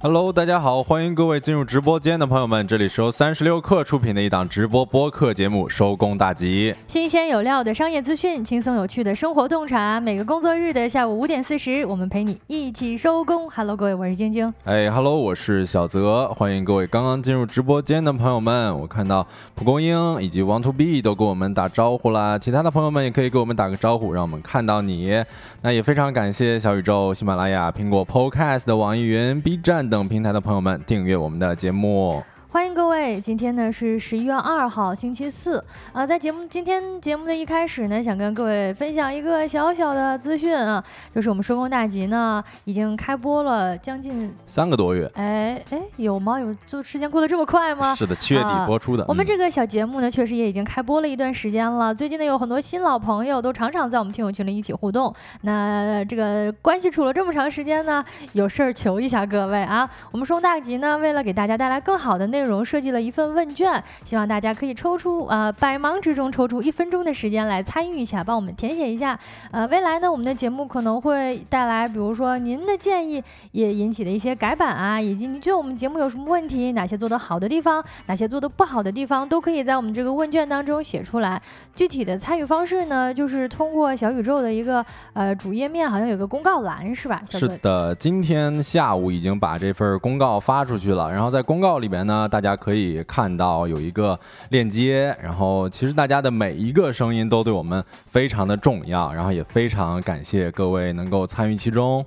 Hello，大家好，欢迎各位进入直播间的朋友们，这里是由三十六氪出品的一档直播播客节目《收工大吉》，新鲜有料的商业资讯，轻松有趣的生活洞察，每个工作日的下午五点四十，我们陪你一起收工。Hello，各位，我是晶晶。哎，Hello，我是小泽，欢迎各位刚刚进入直播间的朋友们。我看到蒲公英以及 Want to Be 都给我们打招呼啦，其他的朋友们也可以给我们打个招呼，让我们看到你。那也非常感谢小宇宙、喜马拉雅、苹果 Podcast、网易云、B 站。等平台的朋友们，订阅我们的节目。欢迎各位，今天呢是十一月二号，星期四啊。在节目今天节目的一开始呢，想跟各位分享一个小小的资讯啊，就是我们收工大吉呢已经开播了将近三个多月。哎哎，有吗？有就时间过得这么快吗？是的，七月底播出的。我们这个小节目呢，确实也已经开播了一段时间了。最近呢，有很多新老朋友都常常在我们听友群里一起互动。那这个关系处了这么长时间呢，有事儿求一下各位啊。我们收工大吉呢，为了给大家带来更好的内。内容设计了一份问卷，希望大家可以抽出呃百忙之中抽出一分钟的时间来参与一下，帮我们填写一下。呃，未来呢，我们的节目可能会带来，比如说您的建议也引起的一些改版啊，以及您觉得我们节目有什么问题，哪些做得好的地方，哪些做得不好的地方，都可以在我们这个问卷当中写出来。具体的参与方式呢，就是通过小宇宙的一个呃主页面，好像有个公告栏是吧？是的，今天下午已经把这份公告发出去了，然后在公告里边呢。大家可以看到有一个链接，然后其实大家的每一个声音都对我们非常的重要，然后也非常感谢各位能够参与其中。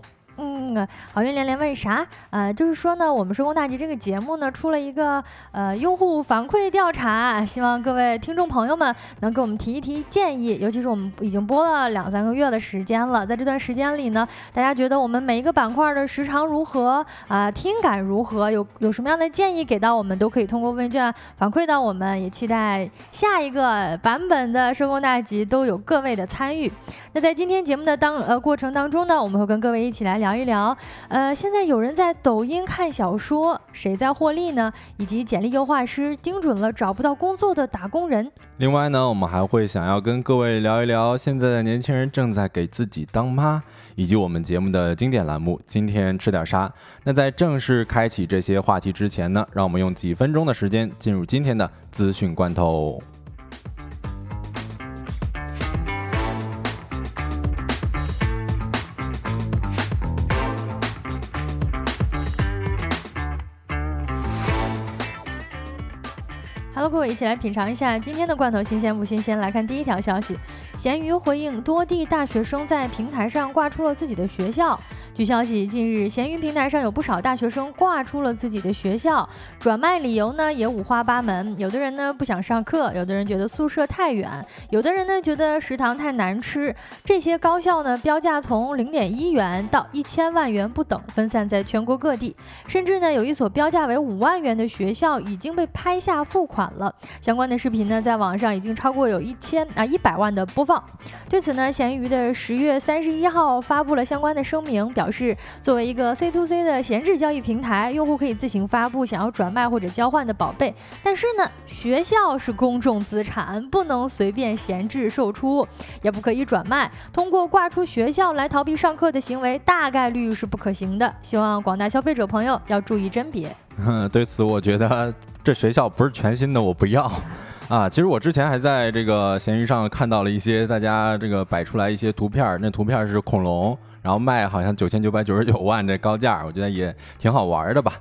好运连连问啥？呃，就是说呢，我们收工大吉这个节目呢，出了一个呃用户反馈调查，希望各位听众朋友们能给我们提一提建议。尤其是我们已经播了两三个月的时间了，在这段时间里呢，大家觉得我们每一个板块的时长如何啊？听感如何？有有什么样的建议给到我们，都可以通过问卷反馈到我们。也期待下一个版本的收工大吉都有各位的参与。那在今天节目的当呃过程当中呢，我们会跟各位一起来聊一聊。好，呃，现在有人在抖音看小说，谁在获利呢？以及简历优化师盯准了找不到工作的打工人。另外呢，我们还会想要跟各位聊一聊现在的年轻人正在给自己当妈，以及我们节目的经典栏目《今天吃点啥》。那在正式开启这些话题之前呢，让我们用几分钟的时间进入今天的资讯罐头。各位，一起来品尝一下今天的罐头新鲜不新鲜？来看第一条消息，咸鱼回应多地大学生在平台上挂出了自己的学校。据消息，近日闲鱼平台上有不少大学生挂出了自己的学校，转卖理由呢也五花八门。有的人呢不想上课，有的人觉得宿舍太远，有的人呢觉得食堂太难吃。这些高校呢标价从零点一元到一千万元不等，分散在全国各地，甚至呢有一所标价为五万元的学校已经被拍下付款了。相关的视频呢在网上已经超过有一千啊一百万的播放。对此呢，闲鱼的十月三十一号发布了相关的声明，表。表示，作为一个 C to C 的闲置交易平台，用户可以自行发布想要转卖或者交换的宝贝。但是呢，学校是公众资产，不能随便闲置售出，也不可以转卖。通过挂出学校来逃避上课的行为，大概率是不可行的。希望广大消费者朋友要注意甄别。对此，我觉得这学校不是全新的，我不要啊。其实我之前还在这个闲鱼上看到了一些大家这个摆出来一些图片，那图片是恐龙。然后卖好像九千九百九十九万这高价，我觉得也挺好玩的吧。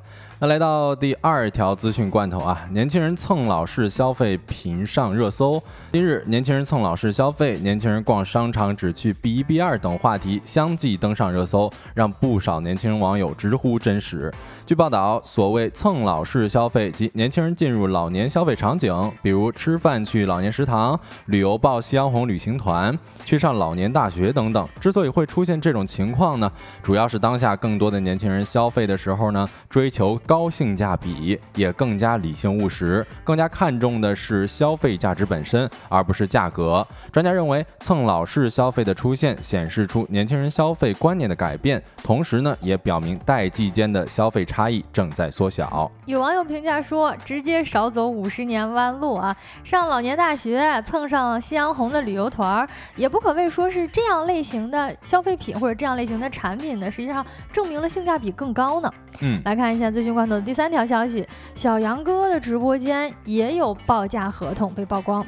那来到第二条资讯罐头啊，年轻人蹭老式消费频上热搜。今日，年轻人蹭老式消费，年轻人逛商场只去 B 一 B 二等话题相继登上热搜，让不少年轻人网友直呼真实。据报道，所谓蹭老式消费及年轻人进入老年消费场景，比如吃饭去老年食堂、旅游报夕阳红旅行团、去上老年大学等等。之所以会出现这种情况呢，主要是当下更多的年轻人消费的时候呢，追求。高性价比也更加理性务实，更加看重的是消费价值本身，而不是价格。专家认为，蹭老式消费的出现显示出年轻人消费观念的改变，同时呢，也表明代际间的消费差异正在缩小。有网友评价说：“直接少走五十年弯路啊！上老年大学，蹭上夕阳红的旅游团儿，也不可谓说是这样类型的消费品或者这样类型的产品呢，实际上证明了性价比更高呢。嗯，来看一下最新关头的第三条消息，小杨哥的直播间也有报价合同被曝光。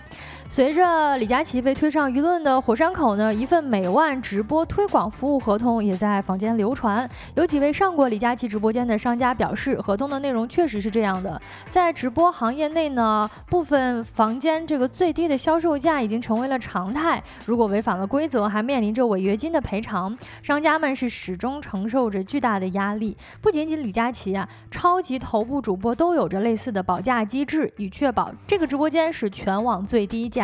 随着李佳琦被推上舆论的火山口呢，一份每万直播推广服务合同也在坊间流传。有几位上过李佳琦直播间的商家表示，合同的内容确实是这样的。在直播行业内呢，部分房间这个最低的销售价已经成为了常态。如果违反了规则，还面临着违约金的赔偿。商家们是始终承受着巨大的压力。不仅仅李佳琦啊，超级头部主播都有着类似的保价机制，以确保这个直播间是全网最低价。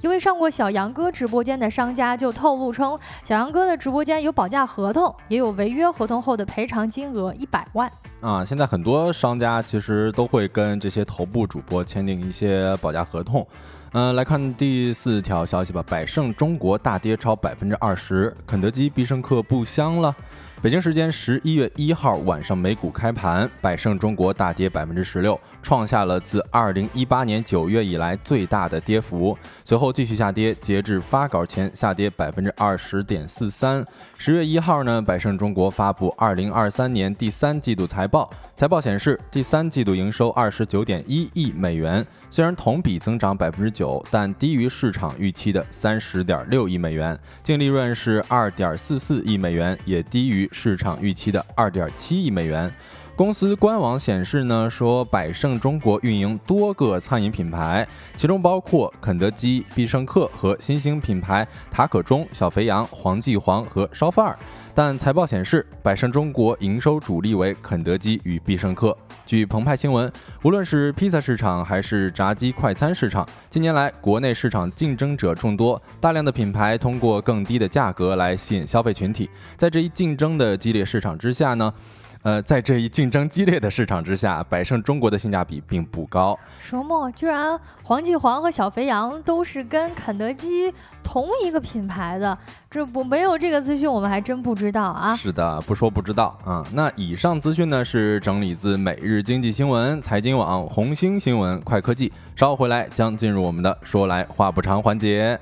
一位上过小杨哥直播间的商家就透露称，小杨哥的直播间有保价合同，也有违约合同后的赔偿金额一百万。啊，现在很多商家其实都会跟这些头部主播签订一些保价合同。嗯，来看第四条消息吧，百胜中国大跌超百分之二十，肯德基、必胜客不香了。北京时间十一月一号晚上，美股开盘，百胜中国大跌百分之十六，创下了自二零一八年九月以来最大的跌幅。随后继续下跌，截至发稿前下跌百分之二十点四三。十月一号呢，百胜中国发布二零二三年第三季度财报，财报显示，第三季度营收二十九点一亿美元，虽然同比增长百分之九，但低于市场预期的三十点六亿美元，净利润是二点四四亿美元，也低于。市场预期的二点七亿美元。公司官网显示呢，说百胜中国运营多个餐饮品牌，其中包括肯德基、必胜客和新兴品牌塔可中、小肥羊、黄记煌和烧饭儿。但财报显示，百胜中国营收主力为肯德基与必胜客。据澎湃新闻，无论是披萨市场还是炸鸡快餐市场，近年来国内市场竞争者众多，大量的品牌通过更低的价格来吸引消费群体。在这一竞争的激烈市场之下呢？呃，在这一竞争激烈的市场之下，百胜中国的性价比并不高。什么？居然黄记煌和小肥羊都是跟肯德基同一个品牌的？这不没有这个资讯，我们还真不知道啊。是的，不说不知道啊。那以上资讯呢，是整理自每日经济新闻、财经网、红星新闻、快科技。稍后回来将进入我们的说来话不长环节。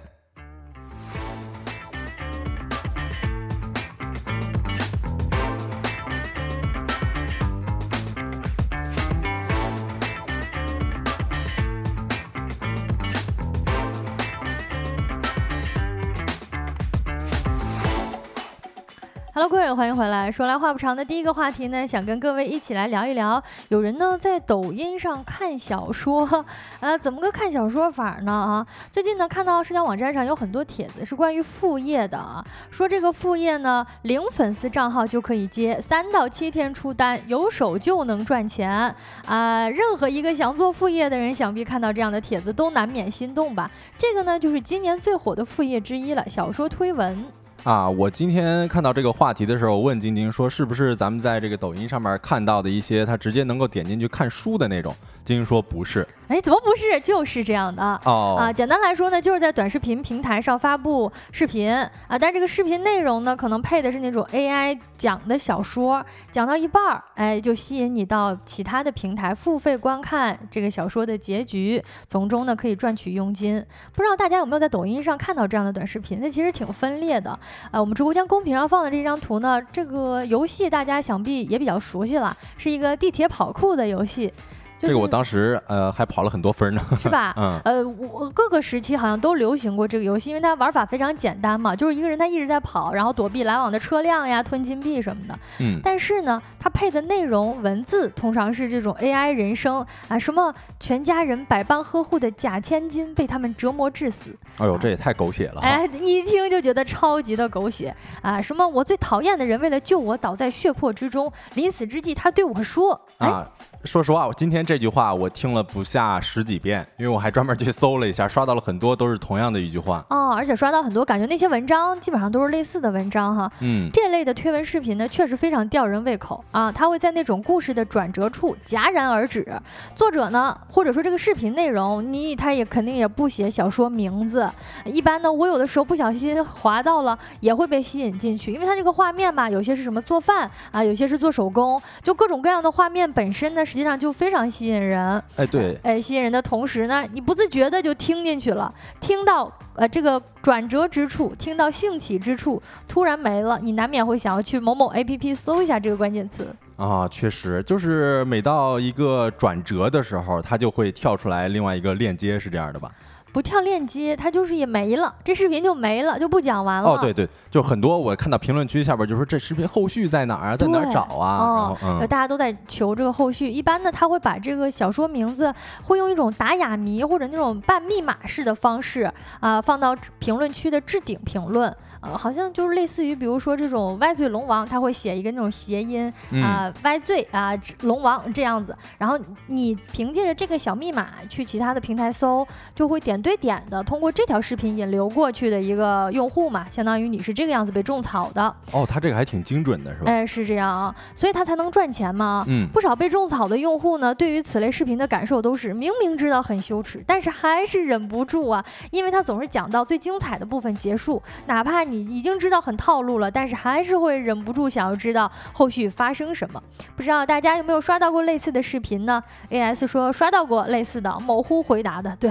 Hello，各位，欢迎回来。说来话不长的第一个话题呢，想跟各位一起来聊一聊。有人呢在抖音上看小说，呃，怎么个看小说法呢？啊，最近呢看到社交网站上有很多帖子是关于副业的啊，说这个副业呢零粉丝账号就可以接，三到七天出单，有手就能赚钱啊。任何一个想做副业的人，想必看到这样的帖子都难免心动吧？这个呢就是今年最火的副业之一了，小说推文。啊，我今天看到这个话题的时候，问晶晶说，是不是咱们在这个抖音上面看到的一些，他直接能够点进去看书的那种？晶晶说不是。哎，怎么不是？就是这样的哦啊！简单来说呢，就是在短视频平台上发布视频啊，但这个视频内容呢，可能配的是那种 AI 讲的小说，讲到一半儿，哎，就吸引你到其他的平台付费观看这个小说的结局，从中呢可以赚取佣金。不知道大家有没有在抖音上看到这样的短视频？那其实挺分裂的。呃，我们直播间公屏上放的这张图呢，这个游戏大家想必也比较熟悉了，是一个地铁跑酷的游戏。这个我当时呃还跑了很多分呢，是吧？嗯，呃，我各个时期好像都流行过这个游戏，因为它玩法非常简单嘛，就是一个人他一直在跑，然后躲避来往的车辆呀，吞金币什么的。嗯，但是呢，它配的内容文字通常是这种 AI 人声啊，什么全家人百般呵护的假千金被他们折磨致死。哎呦，这也太狗血了！哎，一听就觉得超级的狗血啊！什么我最讨厌的人为了救我倒在血泊之中，临死之际他对我说啊。说实话，我今天这句话我听了不下十几遍，因为我还专门去搜了一下，刷到了很多都是同样的一句话哦，而且刷到很多，感觉那些文章基本上都是类似的文章哈。嗯，这类的推文视频呢，确实非常吊人胃口啊，它会在那种故事的转折处戛然而止。作者呢，或者说这个视频内容，你他也肯定也不写小说名字。一般呢，我有的时候不小心滑到了，也会被吸引进去，因为它这个画面吧，有些是什么做饭啊，有些是做手工，就各种各样的画面本身呢。实际上就非常吸引人。哎，对，哎，吸引人的同时呢，你不自觉的就听进去了，听到呃这个转折之处，听到兴起之处，突然没了，你难免会想要去某某 APP 搜一下这个关键词。啊，确实，就是每到一个转折的时候，它就会跳出来另外一个链接，是这样的吧？不跳链接，它就是也没了，这视频就没了，就不讲完了。哦，对对，就很多我看到评论区下边就说这视频后续在哪儿啊，在哪儿找啊？嗯，大家都在求这个后续。一般呢，他会把这个小说名字会用一种打哑谜或者那种半密码式的方式啊，放到评论区的置顶评论。呃，好像就是类似于，比如说这种歪嘴龙王，他会写一个那种谐音啊，歪嘴啊，龙王这样子。然后你凭借着这个小密码去其他的平台搜，就会点对点的通过这条视频引流过去的一个用户嘛，相当于你是这个样子被种草的。哦，他这个还挺精准的，是吧？哎，是这样啊，所以他才能赚钱嘛。嗯，不少被种草的用户呢，对于此类视频的感受都是明明知道很羞耻，但是还是忍不住啊，因为他总是讲到最精彩的部分结束，哪怕。你已经知道很套路了，但是还是会忍不住想要知道后续发生什么。不知道大家有没有刷到过类似的视频呢？A.S 说刷到过类似的，某乎回答的。对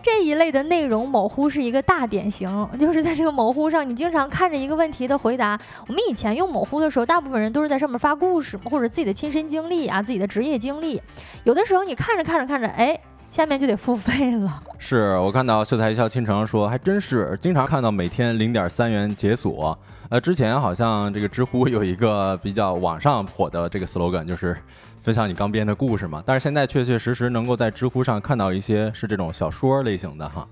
这一类的内容，某乎是一个大典型。就是在这个某乎上，你经常看着一个问题的回答。我们以前用某乎的时候，大部分人都是在上面发故事或者自己的亲身经历啊，自己的职业经历。有的时候你看着看着看着，哎。下面就得付费了。是我看到秀才一笑倾城说，还真是经常看到每天零点三元解锁。呃，之前好像这个知乎有一个比较网上火的这个 slogan，就是分享你刚编的故事嘛。但是现在确确实实能够在知乎上看到一些是这种小说类型的哈。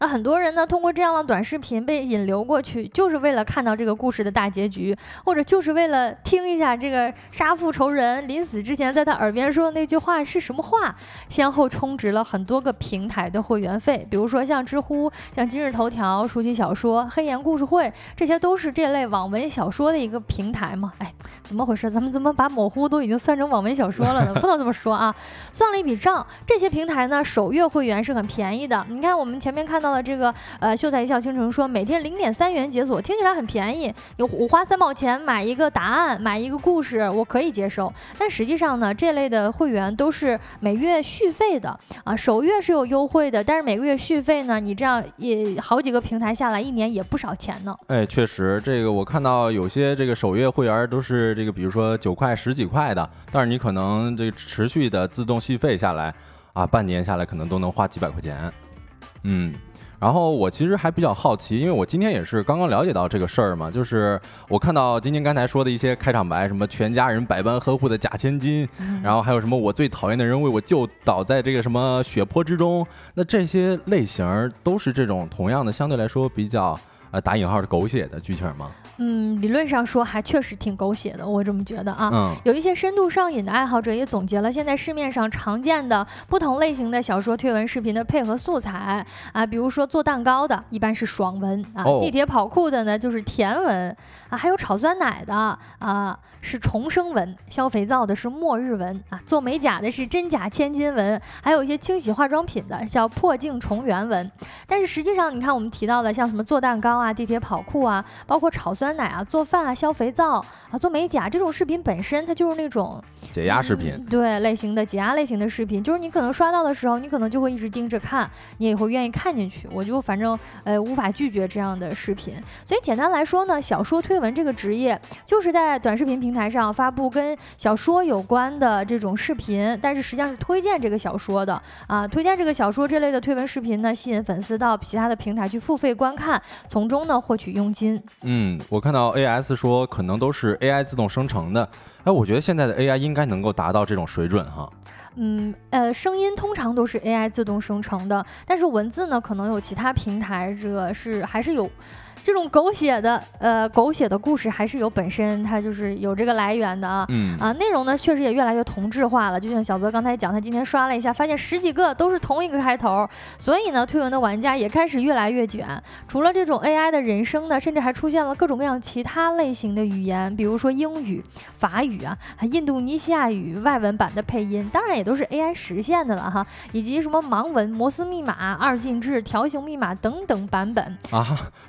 那很多人呢，通过这样的短视频被引流过去，就是为了看到这个故事的大结局，或者就是为了听一下这个杀父仇人临死之前在他耳边说的那句话是什么话，先后充值了很多个平台的会员费。比如说像知乎、像今日头条、书籍小说、黑岩故事会，这些都是这类网文小说的一个平台嘛？哎，怎么回事？咱们怎么把某乎都已经算成网文小说了呢？不能这么说啊！算了一笔账，这些平台呢，首月会员是很便宜的。你看我们。前面看到到了这个，呃，秀才一笑倾城说每天零点三元解锁，听起来很便宜。有我花三毛钱买一个答案，买一个故事，我可以接受。但实际上呢，这类的会员都是每月续费的啊，首月是有优惠的，但是每个月续费呢，你这样也好几个平台下来，一年也不少钱呢。哎，确实，这个我看到有些这个首月会员都是这个，比如说九块、十几块的，但是你可能这个持续的自动续费下来啊，半年下来可能都能花几百块钱。嗯，然后我其实还比较好奇，因为我今天也是刚刚了解到这个事儿嘛，就是我看到晶晶刚才说的一些开场白，什么全家人百般呵护的假千金，然后还有什么我最讨厌的人为我就倒在这个什么血泊之中，那这些类型都是这种同样的相对来说比较呃打引号的狗血的剧情吗？嗯，理论上说还确实挺狗血的，我这么觉得啊。嗯。有一些深度上瘾的爱好者也总结了现在市面上常见的不同类型的小说推文视频的配合素材啊，比如说做蛋糕的，一般是爽文啊；地铁跑酷的呢，就是甜文啊；还有炒酸奶的啊，是重生文；削肥皂的是末日文啊；做美甲的是真假千金文；还有一些清洗化妆品的叫破镜重圆文。但是实际上，你看我们提到的像什么做蛋糕啊、地铁跑酷啊，包括炒酸。酸奶啊，做饭啊，削肥皂啊，做美甲这种视频本身，它就是那种解压视频，对类型的解压类型的视频，就是你可能刷到的时候，你可能就会一直盯着看，你也会愿意看进去。我就反正呃无法拒绝这样的视频。所以简单来说呢，小说推文这个职业就是在短视频平台上发布跟小说有关的这种视频，但是实际上是推荐这个小说的啊，推荐这个小说这类的推文视频呢，吸引粉丝到其他的平台去付费观看，从中呢获取佣金。嗯，我。我看到 A S 说可能都是 A I 自动生成的，哎，我觉得现在的 A I 应该能够达到这种水准哈。嗯，呃，声音通常都是 A I 自动生成的，但是文字呢，可能有其他平台这个是还是有。这种狗血的，呃，狗血的故事还是有本身，它就是有这个来源的啊。嗯啊，内容呢确实也越来越同质化了。就像小泽刚才讲，他今天刷了一下，发现十几个都是同一个开头，所以呢，推文的玩家也开始越来越卷。除了这种 AI 的人声呢，甚至还出现了各种各样其他类型的语言，比如说英语、法语啊，印度尼西亚语外文版的配音，当然也都是 AI 实现的了哈。以及什么盲文、摩斯密码、二进制、条形密码等等版本啊，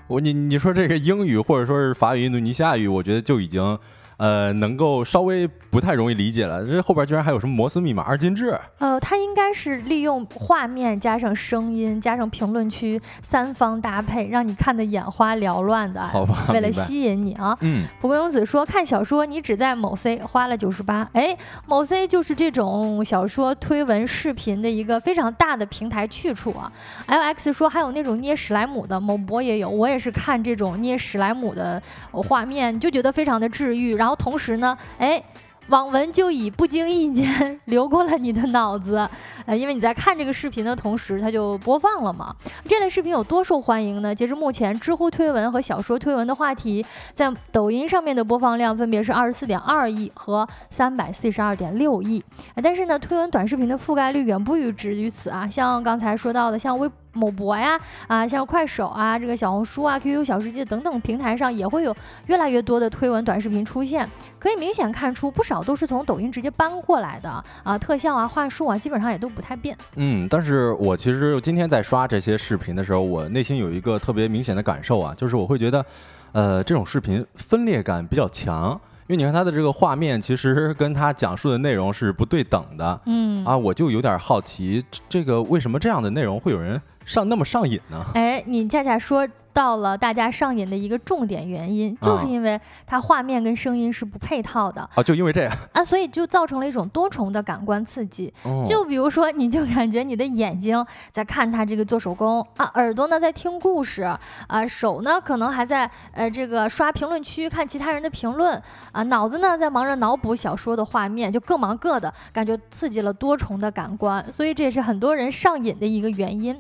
我你。你说这个英语或者说是法语、印度尼西亚语，我觉得就已经呃，能够稍微不太容易理解了。这后边居然还有什么摩斯密码二进制？呃，它应该是利用画面加上声音加上评论区三方搭配，让你看得眼花缭乱的。好吧，为了吸引你啊。嗯。蒲公英子说，看小说你只在某 C 花了九十八，哎，某 C 就是这种小说推文视频的一个非常大的平台去处啊。L X 说，还有那种捏史莱姆的，某博也有，我也是看这种捏史莱姆的画面就觉得非常的治愈，然后。然后同时呢，哎。网文就以不经意间 流过了你的脑子，呃，因为你在看这个视频的同时，它就播放了嘛。这类视频有多受欢迎呢？截至目前，知乎推文和小说推文的话题在抖音上面的播放量分别是二十四点二亿和三百四十二点六亿。但是呢，推文短视频的覆盖率远不止于此啊。像刚才说到的，像微某博呀，啊，像快手啊，这个小红书啊，QQ 小世界等等平台上也会有越来越多的推文短视频出现，可以明显看出不少。都是从抖音直接搬过来的啊，特效啊、话术啊，基本上也都不太变。嗯，但是我其实今天在刷这些视频的时候，我内心有一个特别明显的感受啊，就是我会觉得，呃，这种视频分裂感比较强，因为你看它的这个画面，其实跟它讲述的内容是不对等的。嗯，啊，我就有点好奇，这个为什么这样的内容会有人上那么上瘾呢？哎，你恰恰说。到了大家上瘾的一个重点原因，就是因为它画面跟声音是不配套的啊，就因为这样啊，所以就造成了一种多重的感官刺激。就比如说，你就感觉你的眼睛在看他这个做手工啊，耳朵呢在听故事啊，手呢可能还在呃这个刷评论区看其他人的评论啊，脑子呢在忙着脑补小说的画面，就各忙各的，感觉刺激了多重的感官，所以这也是很多人上瘾的一个原因。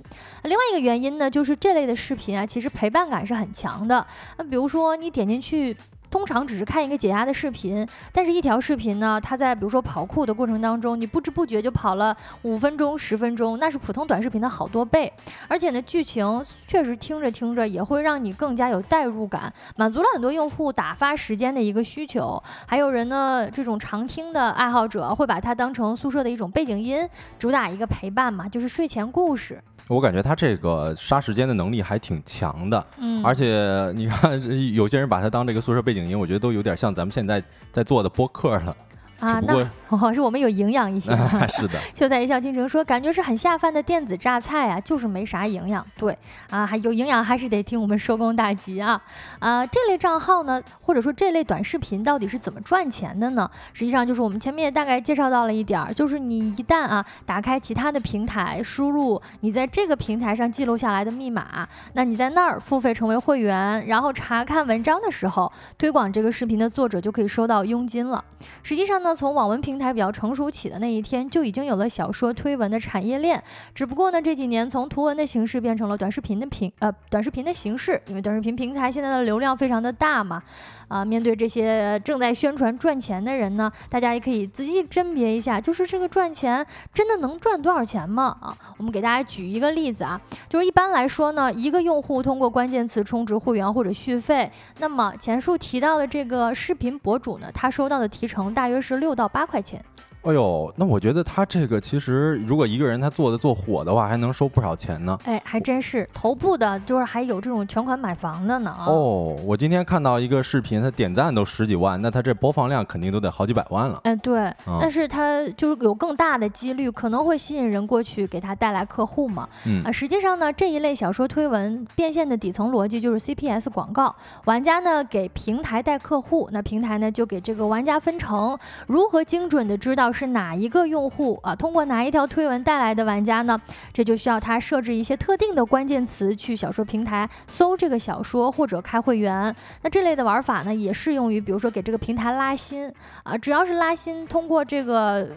另外一个原因呢，就是这类的视频啊，其实陪。陪伴感是很强的。那比如说，你点进去。通常只是看一个解压的视频，但是一条视频呢，它在比如说跑酷的过程当中，你不知不觉就跑了五分钟、十分钟，那是普通短视频的好多倍。而且呢，剧情确实听着听着也会让你更加有代入感，满足了很多用户打发时间的一个需求。还有人呢，这种常听的爱好者会把它当成宿舍的一种背景音，主打一个陪伴嘛，就是睡前故事。我感觉他这个杀时间的能力还挺强的，嗯，而且你看，有些人把他当这个宿舍背景音。我觉得都有点像咱们现在在做的播客了。啊，那 哦，是我们有营养一些。是的，秀才一笑倾城说，感觉是很下饭的电子榨菜啊，就是没啥营养。对啊，还有营养还是得听我们收工大吉啊。啊，这类账号呢，或者说这类短视频到底是怎么赚钱的呢？实际上就是我们前面也大概介绍到了一点儿，就是你一旦啊打开其他的平台，输入你在这个平台上记录下来的密码，那你在那儿付费成为会员，然后查看文章的时候，推广这个视频的作者就可以收到佣金了。实际上呢。从网文平台比较成熟起的那一天，就已经有了小说推文的产业链。只不过呢，这几年从图文的形式变成了短视频的平呃短视频的形式，因为短视频平台现在的流量非常的大嘛。啊，面对这些正在宣传赚钱的人呢，大家也可以仔细甄别一下，就是这个赚钱真的能赚多少钱吗？啊，我们给大家举一个例子啊，就是一般来说呢，一个用户通过关键词充值会员或者续费，那么前述提到的这个视频博主呢，他收到的提成大约是六到八块钱。哎呦，那我觉得他这个其实，如果一个人他做的做火的话，还能收不少钱呢。哎，还真是头部的，就是还有这种全款买房的呢。哦，我今天看到一个视频，他点赞都十几万，那他这播放量肯定都得好几百万了。哎，对，但是他就是有更大的几率可能会吸引人过去给他带来客户嘛。嗯啊，实际上呢，这一类小说推文变现的底层逻辑就是 CPS 广告，玩家呢给平台带客户，那平台呢就给这个玩家分成。如何精准的知道？是哪一个用户啊？通过哪一条推文带来的玩家呢？这就需要他设置一些特定的关键词去小说平台搜这个小说或者开会员。那这类的玩法呢，也适用于比如说给这个平台拉新啊。只要是拉新，通过这个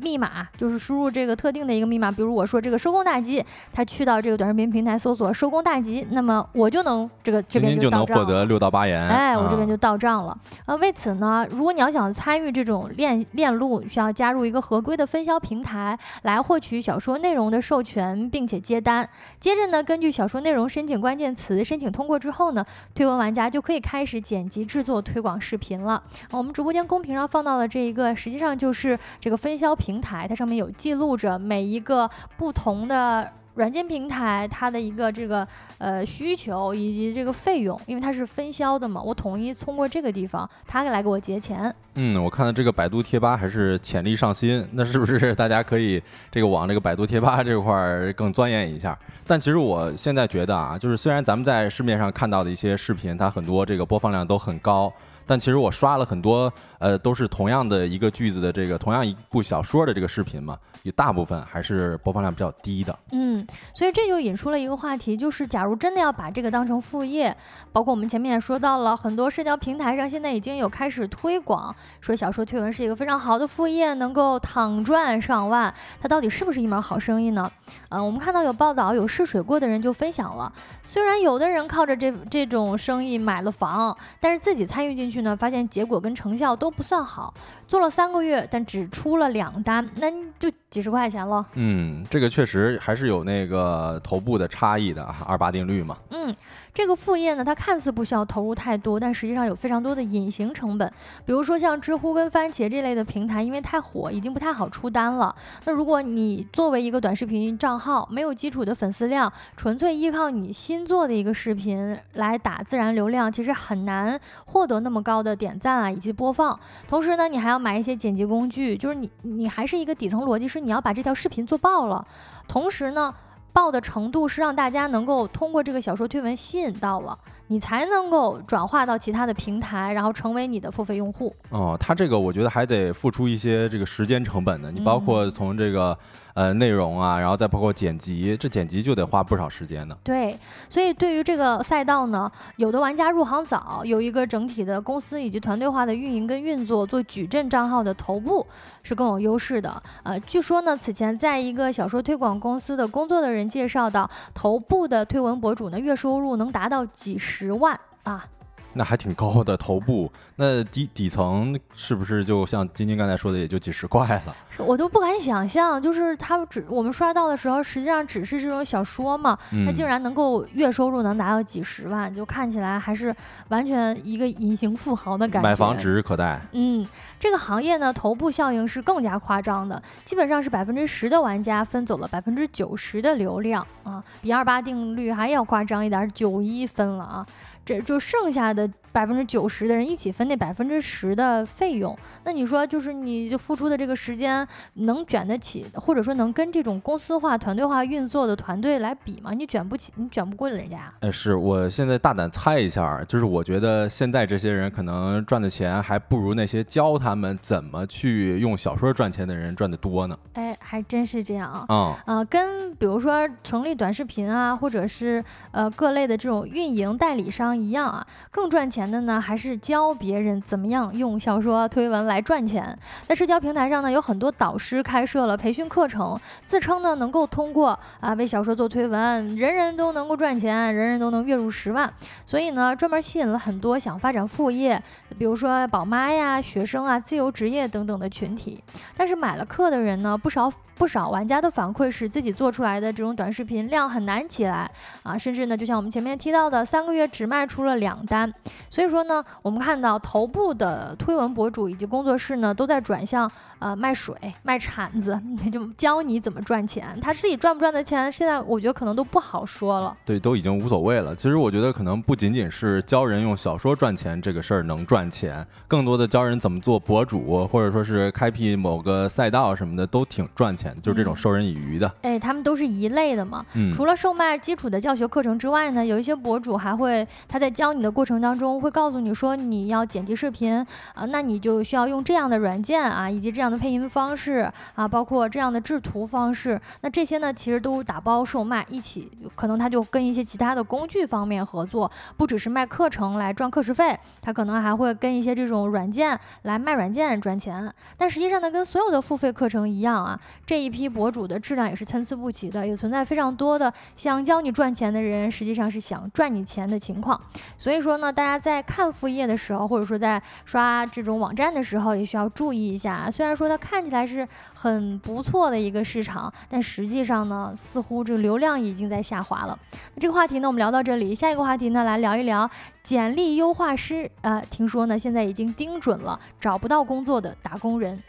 密码，就是输入这个特定的一个密码，比如我说这个收工大吉，他去到这个短视频平台搜索收工大吉，那么我就能这个这边就能获得六到八元。哎，我这边就到账了。呃，为此呢，如果你要想参与这种链链路，需要。加入一个合规的分销平台来获取小说内容的授权，并且接单。接着呢，根据小说内容申请关键词，申请通过之后呢，推文玩家就可以开始剪辑制作推广视频了。我们直播间公屏上放到的这一个，实际上就是这个分销平台，它上面有记录着每一个不同的。软件平台它的一个这个呃需求以及这个费用，因为它是分销的嘛，我统一通过这个地方，他来给我结钱。嗯，我看到这个百度贴吧还是潜力上新，那是不是大家可以这个往这个百度贴吧这块儿更钻研一下？但其实我现在觉得啊，就是虽然咱们在市面上看到的一些视频，它很多这个播放量都很高。但其实我刷了很多，呃，都是同样的一个句子的这个同样一部小说的这个视频嘛，也大部分还是播放量比较低的。嗯，所以这就引出了一个话题，就是假如真的要把这个当成副业，包括我们前面也说到了，很多社交平台上现在已经有开始推广，说小说推文是一个非常好的副业，能够躺赚上万，它到底是不是一门好生意呢？嗯，我们看到有报道，有试水过的人就分享了，虽然有的人靠着这这种生意买了房，但是自己参与进去。呢，发现结果跟成效都不算好，做了三个月，但只出了两单，那就几十块钱了。嗯，这个确实还是有那个头部的差异的，二八定律嘛。嗯。这个副业呢，它看似不需要投入太多，但实际上有非常多的隐形成本。比如说像知乎跟番茄这类的平台，因为太火，已经不太好出单了。那如果你作为一个短视频账号，没有基础的粉丝量，纯粹依靠你新做的一个视频来打自然流量，其实很难获得那么高的点赞啊以及播放。同时呢，你还要买一些剪辑工具，就是你你还是一个底层逻辑是你要把这条视频做爆了，同时呢。爆的程度是让大家能够通过这个小说推文吸引到了。你才能够转化到其他的平台，然后成为你的付费用户。哦，它这个我觉得还得付出一些这个时间成本的。你包括从这个呃内容啊，然后再包括剪辑，这剪辑就得花不少时间呢。对，所以对于这个赛道呢，有的玩家入行早，有一个整体的公司以及团队化的运营跟运作，做矩阵账号的头部是更有优势的。呃，据说呢，此前在一个小说推广公司的工作的人介绍到，头部的推文博主呢，月收入能达到几十。万啊，那还挺高的头部。那底底层是不是就像晶晶刚才说的，也就几十块了？我都不敢想象，就是他们只我们刷到的时候，实际上只是这种小说嘛，他竟然能够月收入能达到几十万，就看起来还是完全一个隐形富豪的感觉。买房指日可待。嗯，这个行业呢，头部效应是更加夸张的，基本上是百分之十的玩家分走了百分之九十的流量啊，比二八定律还要夸张一点，九一分了啊。这就剩下的百分之九十的人一起分那百分之十的费用，那你说就是你就付出的这个时间能卷得起，或者说能跟这种公司化、团队化运作的团队来比吗？你卷不起，你卷不过人家。哎，是我现在大胆猜一下，就是我觉得现在这些人可能赚的钱还不如那些教他们怎么去用小说赚钱的人赚的多呢。哎，还真是这样啊。嗯，呃，跟比如说成立短视频啊，或者是呃各类的这种运营代理商。一样啊，更赚钱钱的呢，还是教别人怎么样用小说推文来赚钱。在社交平台上呢，有很多导师开设了培训课程，自称呢能够通过啊为小说做推文，人人都能够赚钱，人人都能月入十万。所以呢，专门吸引了很多想发展副业，比如说宝妈呀、学生啊、自由职业等等的群体。但是买了课的人呢，不少。不少玩家的反馈是自己做出来的这种短视频量很难起来啊，甚至呢，就像我们前面提到的，三个月只卖出了两单。所以说呢，我们看到头部的推文博主以及工作室呢，都在转向呃卖水、卖铲子，就教你怎么赚钱。他自己赚不赚的钱，现在我觉得可能都不好说了。对，都已经无所谓了。其实我觉得可能不仅仅是教人用小说赚钱这个事儿能赚钱，更多的教人怎么做博主，或者说是开辟某个赛道什么的，都挺赚钱。就是这种授人以渔的，哎，他们都是一类的嘛。嗯，除了售卖基础的教学课程之外呢，有一些博主还会他在教你的过程当中会告诉你说，你要剪辑视频啊，那你就需要用这样的软件啊，以及这样的配音方式啊，包括这样的制图方式。那这些呢，其实都打包售卖，一起可能他就跟一些其他的工具方面合作，不只是卖课程来赚课时费，他可能还会跟一些这种软件来卖软件赚钱。但实际上呢，跟所有的付费课程一样啊，这。一批博主的质量也是参差不齐的，也存在非常多的想教你赚钱的人，实际上是想赚你钱的情况。所以说呢，大家在看副业的时候，或者说在刷这种网站的时候，也需要注意一下。虽然说它看起来是很不错的一个市场，但实际上呢，似乎这个流量已经在下滑了。这个话题呢，我们聊到这里，下一个话题呢，来聊一聊简历优化师。呃，听说呢，现在已经盯准了找不到工作的打工人。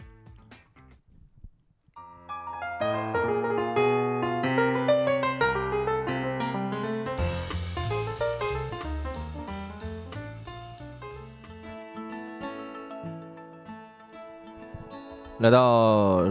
来到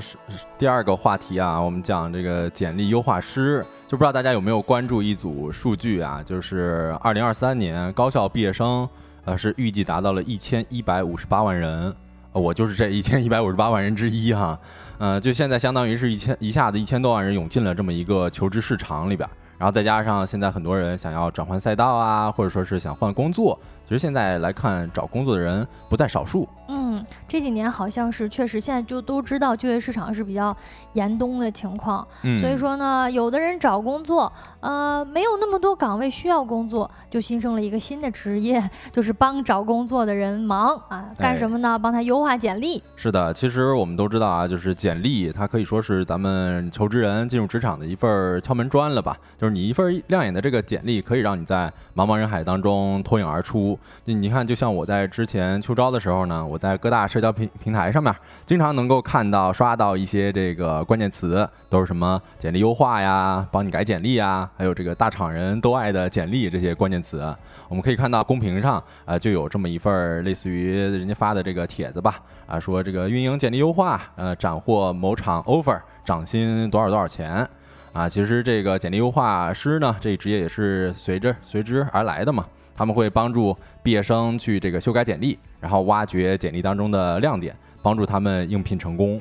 第二个话题啊，我们讲这个简历优化师，就不知道大家有没有关注一组数据啊，就是二零二三年高校毕业生，呃，是预计达到了一千一百五十八万人，我就是这一千一百五十八万人之一哈，嗯，就现在相当于是一千一下子一千多万人涌进了这么一个求职市场里边，然后再加上现在很多人想要转换赛道啊，或者说是想换工作，其实现在来看找工作的人不在少数。嗯，这几年好像是确实，现在就都知道就业市场是比较严冬的情况，所以说呢，有的人找工作，呃，没有那么多岗位需要工作，就新生了一个新的职业，就是帮找工作的人忙啊，干什么呢？帮他优化简历。是的，其实我们都知道啊，就是简历，它可以说是咱们求职人进入职场的一份敲门砖了吧？就是你一份亮眼的这个简历，可以让你在茫茫人海当中脱颖而出。你你看，就像我在之前秋招的时候呢，我在各大社交平平台上面，经常能够看到刷到一些这个关键词，都是什么简历优化呀，帮你改简历呀，还有这个大厂人都爱的简历这些关键词。我们可以看到公屏上啊，就有这么一份类似于人家发的这个帖子吧，啊，说这个运营简历优化，呃，斩获某厂 offer，涨薪多少多少钱，啊，其实这个简历优化师呢，这一职业也是随着随之而来的嘛。他们会帮助毕业生去这个修改简历，然后挖掘简历当中的亮点，帮助他们应聘成功。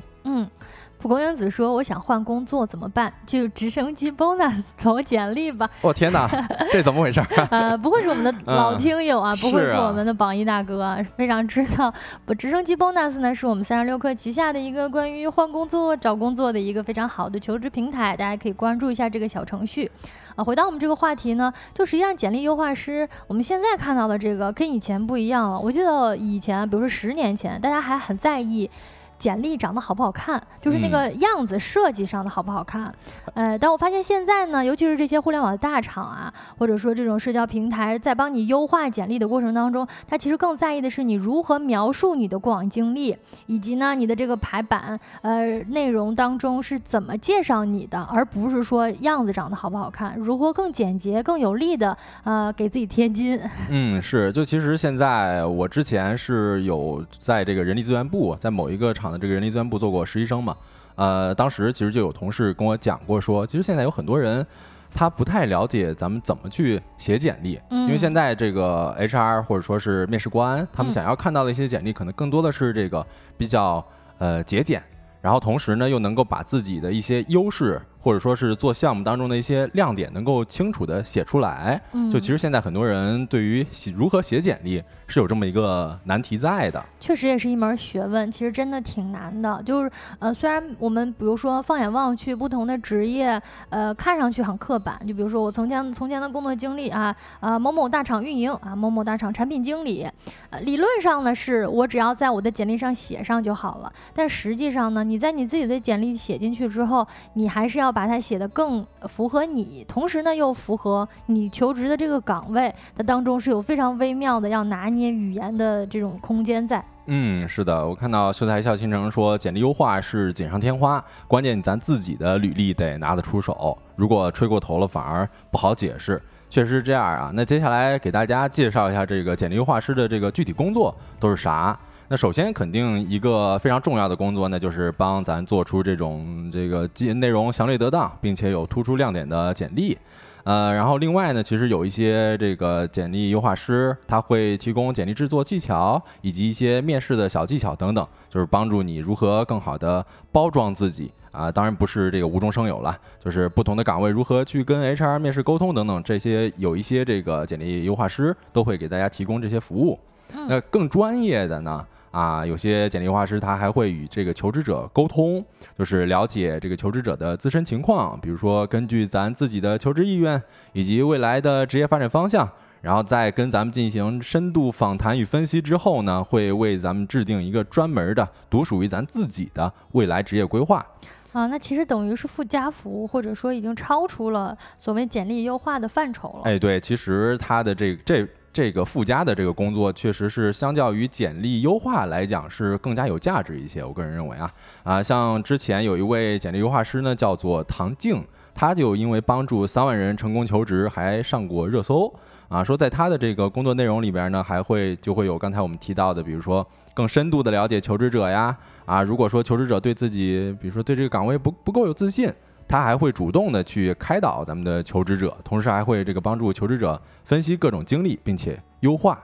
嗯。蒲公英子说：“我想换工作怎么办？就直升机 bonus 投简历吧。”我天哪，这怎么回事？呃，不会是我们的老听友啊，不会是我们的榜一大哥啊，非常知道。不，直升机 bonus 呢，是我们三十六氪旗下的一个关于换工作、找工作的一个非常好的求职平台，大家可以关注一下这个小程序。啊，回到我们这个话题呢，就实际上简历优化师，我们现在看到的这个跟以前不一样了。我记得以前，比如说十年前，大家还很在意。简历长得好不好看，就是那个样子设计上的好不好看。呃，但我发现现在呢，尤其是这些互联网的大厂啊，或者说这种社交平台，在帮你优化简历的过程当中，它其实更在意的是你如何描述你的过往经历，以及呢你的这个排版，呃，内容当中是怎么介绍你的，而不是说样子长得好不好看，如何更简洁、更有力的呃给自己贴金。嗯，是，就其实现在我之前是有在这个人力资源部，在某一个厂。的这个人力资源部做过实习生嘛？呃，当时其实就有同事跟我讲过，说其实现在有很多人他不太了解咱们怎么去写简历，因为现在这个 HR 或者说是面试官，他们想要看到的一些简历，可能更多的是这个比较呃节俭，然后同时呢又能够把自己的一些优势。或者说是做项目当中的一些亮点能够清楚的写出来，就其实现在很多人对于写如何写简历是有这么一个难题在的。确实也是一门学问，其实真的挺难的。就是呃，虽然我们比如说放眼望去，不同的职业，呃，看上去很刻板。就比如说我从前从前的工作经历啊，啊某某大厂运营啊，某某大厂产品经理，呃，理论上呢是我只要在我的简历上写上就好了。但实际上呢，你在你自己的简历写进去之后，你还是要。要把它写的更符合你，同时呢又符合你求职的这个岗位，它当中是有非常微妙的要拿捏语言的这种空间在。嗯，是的，我看到秀才笑倾城说简历优化是锦上添花，关键咱自己的履历得拿得出手，如果吹过头了反而不好解释。确实是这样啊。那接下来给大家介绍一下这个简历优化师的这个具体工作都是啥。那首先肯定一个非常重要的工作，那就是帮咱做出这种这个内容详略得当，并且有突出亮点的简历。呃，然后另外呢，其实有一些这个简历优化师，他会提供简历制作技巧，以及一些面试的小技巧等等，就是帮助你如何更好的包装自己啊。当然不是这个无中生有了，就是不同的岗位如何去跟 HR 面试沟通等等，这些有一些这个简历优化师都会给大家提供这些服务。那更专业的呢？啊，有些简历优化师他还会与这个求职者沟通，就是了解这个求职者的自身情况，比如说根据咱自己的求职意愿以及未来的职业发展方向，然后再跟咱们进行深度访谈与分析之后呢，会为咱们制定一个专门的独属于咱自己的未来职业规划。啊，那其实等于是附加服务，或者说已经超出了所谓简历优化的范畴了。哎，对，其实它的这这。这个附加的这个工作，确实是相较于简历优化来讲是更加有价值一些。我个人认为啊，啊，像之前有一位简历优化师呢，叫做唐静。他就因为帮助三万人成功求职，还上过热搜啊。说在他的这个工作内容里边呢，还会就会有刚才我们提到的，比如说更深度的了解求职者呀啊。如果说求职者对自己，比如说对这个岗位不不够有自信，他还会主动的去开导咱们的求职者，同时还会这个帮助求职者分析各种经历，并且优化。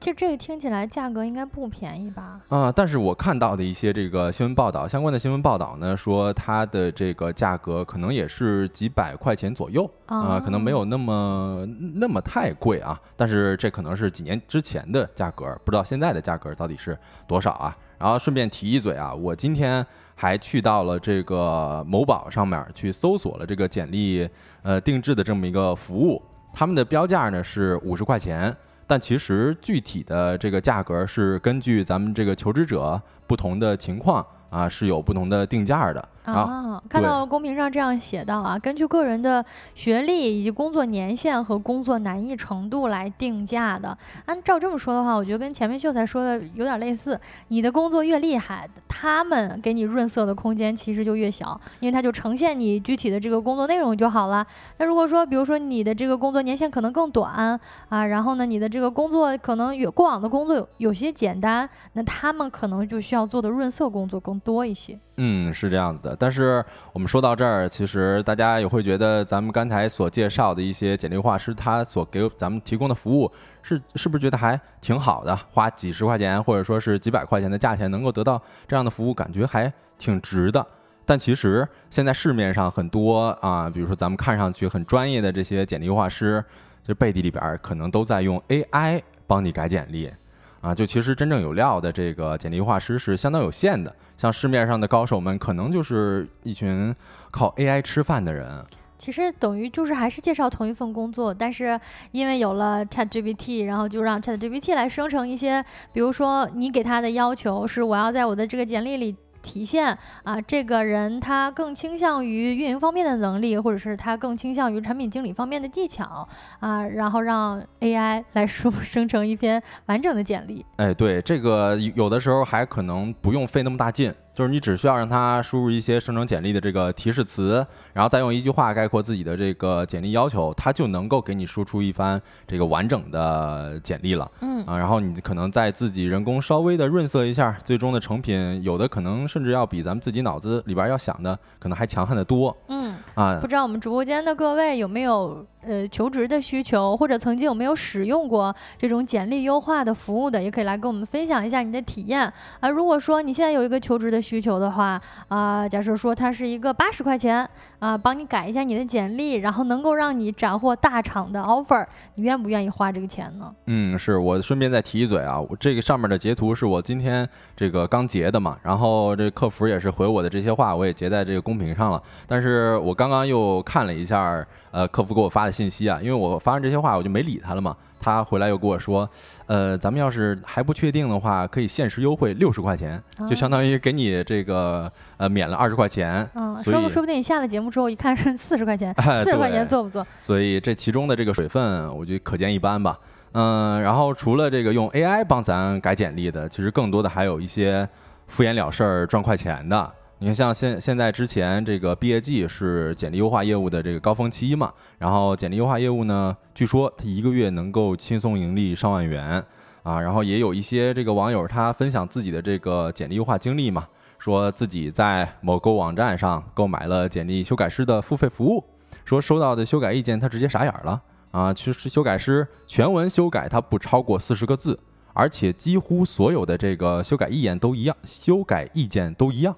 其实这个听起来价格应该不便宜吧？啊，但是我看到的一些这个新闻报道，相关的新闻报道呢，说它的这个价格可能也是几百块钱左右啊，可能没有那么那么太贵啊。但是这可能是几年之前的价格，不知道现在的价格到底是多少啊？然后顺便提一嘴啊，我今天还去到了这个某宝上面去搜索了这个简历呃定制的这么一个服务，他们的标价呢是五十块钱。但其实具体的这个价格是根据咱们这个求职者不同的情况啊，是有不同的定价的。啊，看到公屏上这样写到啊，根据个人的学历以及工作年限和工作难易程度来定价的。按照这么说的话，我觉得跟前面秀才说的有点类似。你的工作越厉害，他们给你润色的空间其实就越小，因为他就呈现你具体的这个工作内容就好了。那如果说，比如说你的这个工作年限可能更短啊，然后呢，你的这个工作可能有过往的工作有有些简单，那他们可能就需要做的润色工作更多一些。嗯，是这样子的。但是我们说到这儿，其实大家也会觉得，咱们刚才所介绍的一些简历画师，他所给咱们提供的服务，是是不是觉得还挺好的？花几十块钱或者说是几百块钱的价钱，能够得到这样的服务，感觉还挺值的。但其实现在市面上很多啊，比如说咱们看上去很专业的这些简历优化师，就背地里边可能都在用 AI 帮你改简历。啊，就其实真正有料的这个简历优化师是相当有限的，像市面上的高手们，可能就是一群靠 AI 吃饭的人。其实等于就是还是介绍同一份工作，但是因为有了 ChatGPT，然后就让 ChatGPT 来生成一些，比如说你给他的要求是我要在我的这个简历里。体现啊，这个人他更倾向于运营方面的能力，或者是他更倾向于产品经理方面的技巧啊，然后让 AI 来输 生成一篇完整的简历。哎，对，这个有的时候还可能不用费那么大劲。就是你只需要让他输入一些生成简历的这个提示词，然后再用一句话概括自己的这个简历要求，他就能够给你输出一番这个完整的简历了。嗯啊，然后你可能在自己人工稍微的润色一下，最终的成品有的可能甚至要比咱们自己脑子里边要想的可能还强悍的多。嗯啊，不知道我们直播间的各位有没有？呃，求职的需求，或者曾经有没有使用过这种简历优化的服务的，也可以来跟我们分享一下你的体验啊。如果说你现在有一个求职的需求的话，啊，假设说它是一个八十块钱啊，帮你改一下你的简历，然后能够让你斩获大厂的 offer，你愿不愿意花这个钱呢？嗯，是我顺便再提一嘴啊，我这个上面的截图是我今天这个刚截的嘛，然后这客服也是回我的这些话，我也截在这个公屏上了，但是我刚刚刚又看了一下。呃，客服给我发的信息啊，因为我发完这些话，我就没理他了嘛。他回来又跟我说，呃，咱们要是还不确定的话，可以限时优惠六十块钱，就相当于给你这个呃免了二十块钱。嗯，说不说不定你下了节目之后一看是 四十块钱，四十块钱做不做？所以这其中的这个水分，我觉得可见一斑吧。嗯，然后除了这个用 AI 帮咱改简历的，其实更多的还有一些敷衍了事儿赚快钱的。你看，像现现在之前这个毕业季是简历优化业务的这个高峰期嘛，然后简历优化业务呢，据说他一个月能够轻松盈利上万元啊，然后也有一些这个网友他分享自己的这个简历优化经历嘛，说自己在某个网站上购买了简历修改师的付费服务，说收到的修改意见他直接傻眼了啊，其实修改师全文修改他不超过四十个字，而且几乎所有的这个修改意见都一样，修改意见都一样。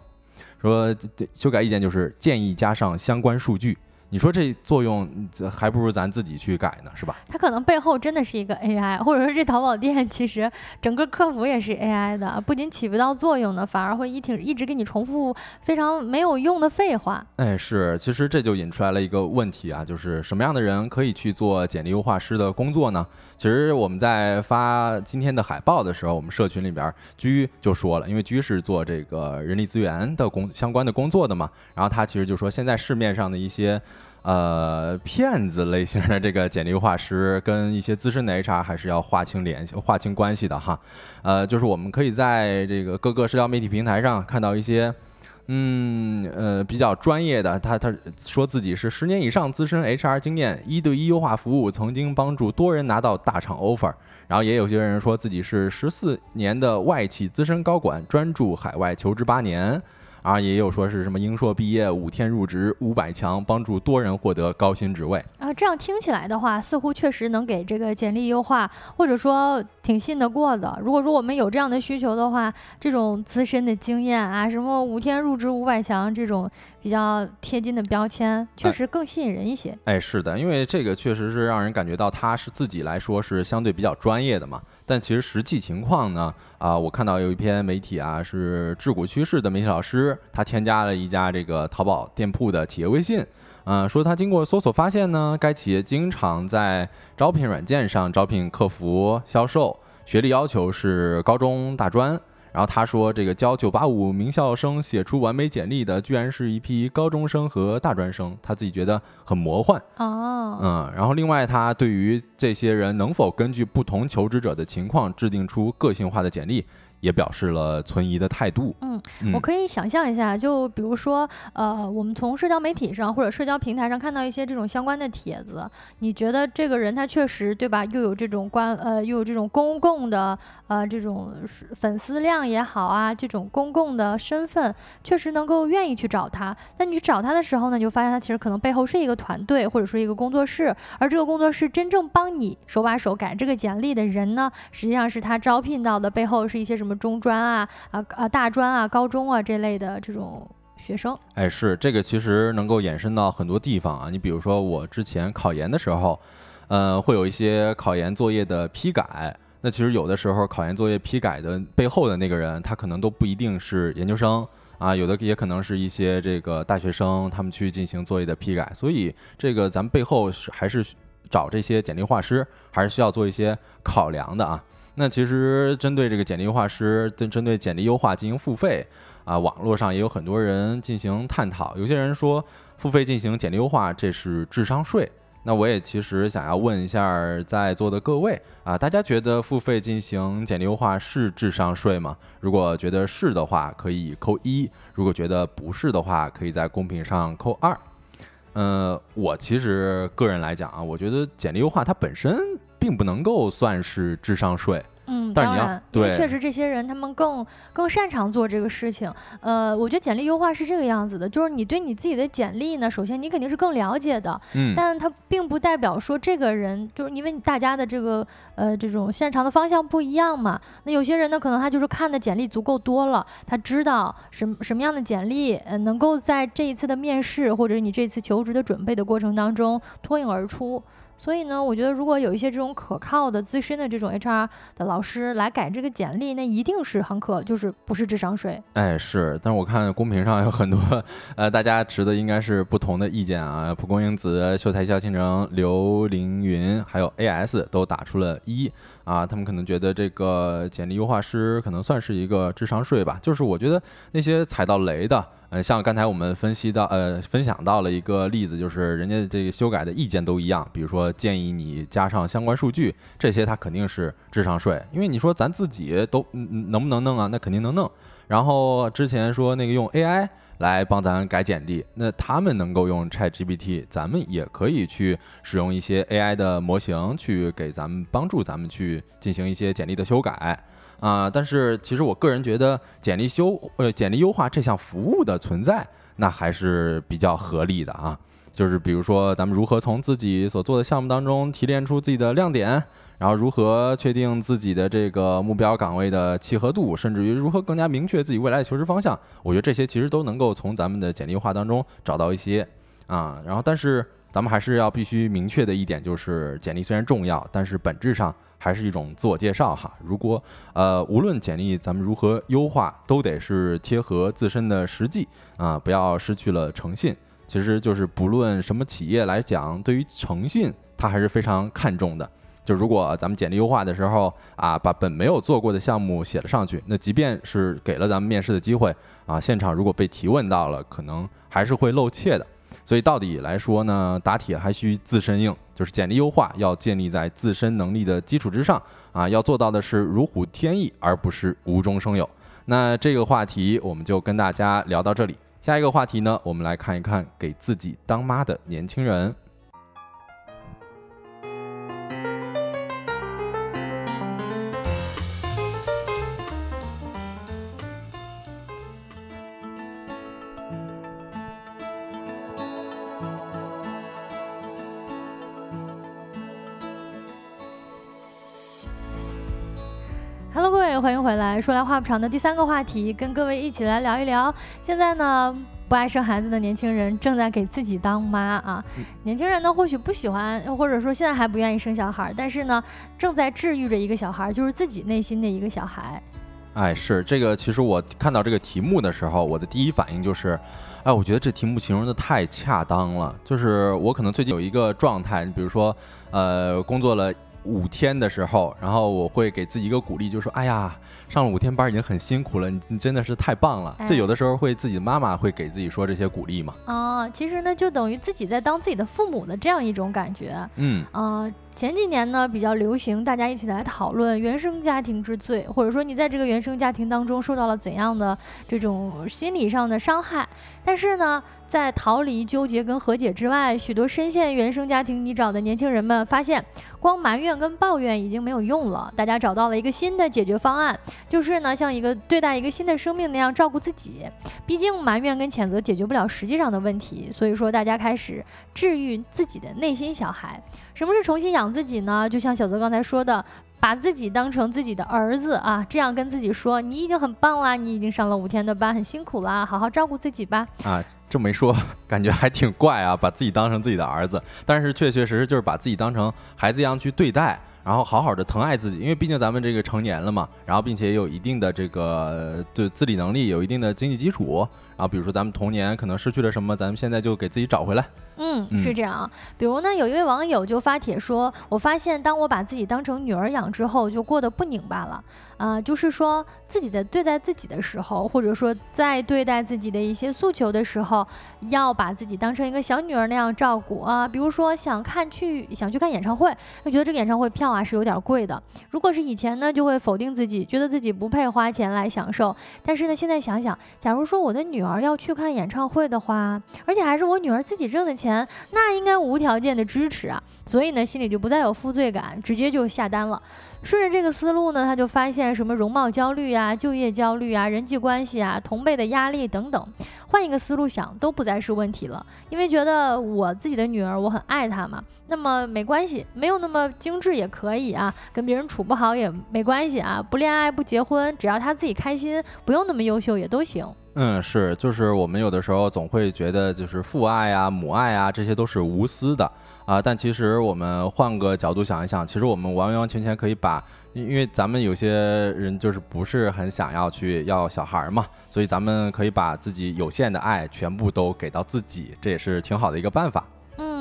说这修改意见就是建议加上相关数据。你说这作用还不如咱自己去改呢，是吧？它可能背后真的是一个 AI，或者说这淘宝店其实整个客服也是 AI 的，不仅起不到作用呢，反而会一挺一直给你重复非常没有用的废话。哎，是，其实这就引出来了一个问题啊，就是什么样的人可以去做简历优化师的工作呢？其实我们在发今天的海报的时候，我们社群里边居就说了，因为居是做这个人力资源的工相关的工作的嘛，然后他其实就说现在市面上的一些。呃，骗子类型的这个简历优化师跟一些资深的 HR 还是要划清联系、划清关系的哈。呃，就是我们可以在这个各个社交媒体平台上看到一些，嗯呃比较专业的，他他说自己是十年以上资深 HR 经验，一对一优化服务，曾经帮助多人拿到大厂 offer。然后也有些人说自己是十四年的外企资深高管，专注海外求职八年。啊，也有说是什么英硕毕业五天入职五百强，帮助多人获得高薪职位啊。这样听起来的话，似乎确实能给这个简历优化，或者说挺信得过的。如果说我们有这样的需求的话，这种资深的经验啊，什么五天入职五百强这种比较贴金的标签，确实更吸引人一些。哎，是的，因为这个确实是让人感觉到他是自己来说是相对比较专业的嘛。但其实实际情况呢，啊，我看到有一篇媒体啊，是智谷趋势的媒体老师，他添加了一家这个淘宝店铺的企业微信，嗯，说他经过搜索发现呢，该企业经常在招聘软件上招聘客服、销售，学历要求是高中大专。然后他说，这个教九八五名校生写出完美简历的，居然是一批高中生和大专生，他自己觉得很魔幻。哦，嗯，然后另外，他对于这些人能否根据不同求职者的情况制定出个性化的简历。也表示了存疑的态度。嗯，我可以想象一下，就比如说，呃，我们从社交媒体上或者社交平台上看到一些这种相关的帖子，你觉得这个人他确实对吧？又有这种关呃，又有这种公共的呃这种粉丝量也好啊，这种公共的身份，确实能够愿意去找他。那你去找他的时候呢，就发现他其实可能背后是一个团队或者说一个工作室，而这个工作室真正帮你手把手改这个简历的人呢，实际上是他招聘到的背后是一些什么。中专啊啊啊大专啊高中啊这类的这种学生，哎，是这个其实能够延伸到很多地方啊。你比如说我之前考研的时候，呃，会有一些考研作业的批改。那其实有的时候考研作业批改的背后的那个人，他可能都不一定是研究生啊，有的也可能是一些这个大学生，他们去进行作业的批改。所以这个咱们背后是还是找这些简历画师，还是需要做一些考量的啊。那其实针对这个简历优化师，针针对简历优化进行付费啊，网络上也有很多人进行探讨。有些人说付费进行简历优化，这是智商税。那我也其实想要问一下在座的各位啊，大家觉得付费进行简历优化是智商税吗？如果觉得是的话，可以扣一；如果觉得不是的话，可以在公屏上扣二。嗯，我其实个人来讲啊，我觉得简历优化它本身。并不能够算是智商税。嗯，当然，因为确实这些人他们更更擅长做这个事情。呃，我觉得简历优化是这个样子的，就是你对你自己的简历呢，首先你肯定是更了解的，嗯，但它并不代表说这个人就是因为大家的这个呃这种擅长的方向不一样嘛。那有些人呢，可能他就是看的简历足够多了，他知道什么什么样的简历呃能够在这一次的面试或者你这次求职的准备的过程当中脱颖而出。所以呢，我觉得如果有一些这种可靠的、资深的这种 HR 的老师来改这个简历，那一定是很可，就是不是智商税。哎，是，但是我看公屏上有很多，呃，大家持的应该是不同的意见啊。蒲公英子、秀才笑倾城、刘凌云，还有 AS 都打出了一啊，他们可能觉得这个简历优化师可能算是一个智商税吧。就是我觉得那些踩到雷的。呃，像刚才我们分析到，呃，分享到了一个例子，就是人家这个修改的意见都一样，比如说建议你加上相关数据，这些它肯定是智商税，因为你说咱自己都能不能弄啊？那肯定能弄。然后之前说那个用 AI 来帮咱改简历，那他们能够用 ChatGPT，咱们也可以去使用一些 AI 的模型去给咱们帮助咱们去进行一些简历的修改。啊，但是其实我个人觉得简历修呃简历优化这项服务的存在，那还是比较合理的啊。就是比如说咱们如何从自己所做的项目当中提炼出自己的亮点，然后如何确定自己的这个目标岗位的契合度，甚至于如何更加明确自己未来的求职方向，我觉得这些其实都能够从咱们的简历优化当中找到一些啊。然后，但是咱们还是要必须明确的一点就是，简历虽然重要，但是本质上。还是一种自我介绍哈。如果呃，无论简历咱们如何优化，都得是贴合自身的实际啊，不要失去了诚信。其实就是不论什么企业来讲，对于诚信，他还是非常看重的。就如果咱们简历优化的时候啊，把本没有做过的项目写了上去，那即便是给了咱们面试的机会啊，现场如果被提问到了，可能还是会露怯的。所以到底来说呢，打铁还需自身硬，就是简历优化要建立在自身能力的基础之上啊，要做到的是如虎添翼，而不是无中生有。那这个话题我们就跟大家聊到这里。下一个话题呢，我们来看一看给自己当妈的年轻人。位，欢迎回来。说来话不长的第三个话题，跟各位一起来聊一聊。现在呢，不爱生孩子的年轻人正在给自己当妈啊。年轻人呢，或许不喜欢，或者说现在还不愿意生小孩，但是呢，正在治愈着一个小孩，就是自己内心的一个小孩。哎，是这个。其实我看到这个题目的时候，我的第一反应就是，哎，我觉得这题目形容的太恰当了。就是我可能最近有一个状态，你比如说，呃，工作了。五天的时候，然后我会给自己一个鼓励，就说：“哎呀，上了五天班已经很辛苦了，你你真的是太棒了。”这有的时候会自己的妈妈会给自己说这些鼓励嘛？啊，其实呢，就等于自己在当自己的父母的这样一种感觉。嗯，啊。前几年呢，比较流行，大家一起来讨论原生家庭之罪，或者说你在这个原生家庭当中受到了怎样的这种心理上的伤害。但是呢，在逃离纠结跟和解之外，许多深陷原生家庭泥沼的年轻人们发现，光埋怨跟抱怨已经没有用了。大家找到了一个新的解决方案，就是呢，像一个对待一个新的生命那样照顾自己。毕竟埋怨跟谴责解决不了实际上的问题，所以说大家开始治愈自己的内心小孩。什么是重新养自己呢？就像小泽刚才说的，把自己当成自己的儿子啊，这样跟自己说：“你已经很棒啦，你已经上了五天的班，很辛苦啦，好好照顾自己吧。”啊，这么一说，感觉还挺怪啊，把自己当成自己的儿子，但是确确实实就是把自己当成孩子一样去对待，然后好好的疼爱自己，因为毕竟咱们这个成年了嘛，然后并且有一定的这个对自理能力，有一定的经济基础。然后比如说咱们童年可能失去了什么，咱们现在就给自己找回来。嗯，是这样。比如呢，有一位网友就发帖说：“我发现当我把自己当成女儿养之后，就过得不拧巴了。啊，就是说自己在对待自己的时候，或者说在对待自己的一些诉求的时候，要把自己当成一个小女儿那样照顾啊。比如说想看去想去看演唱会，就觉得这个演唱会票啊是有点贵的。如果是以前呢，就会否定自己，觉得自己不配花钱来享受。但是呢，现在想想，假如说我的女儿要去看演唱会的话，而且还是我女儿自己挣的钱。钱那应该无条件的支持啊，所以呢心里就不再有负罪感，直接就下单了。顺着这个思路呢，他就发现什么容貌焦虑啊、就业焦虑啊、人际关系啊、同辈的压力等等，换一个思路想都不再是问题了。因为觉得我自己的女儿，我很爱她嘛，那么没关系，没有那么精致也可以啊，跟别人处不好也没关系啊，不恋爱不结婚，只要她自己开心，不用那么优秀也都行。嗯，是，就是我们有的时候总会觉得，就是父爱啊、母爱啊，这些都是无私的啊。但其实我们换个角度想一想，其实我们完完全全可以把，因为咱们有些人就是不是很想要去要小孩嘛，所以咱们可以把自己有限的爱全部都给到自己，这也是挺好的一个办法。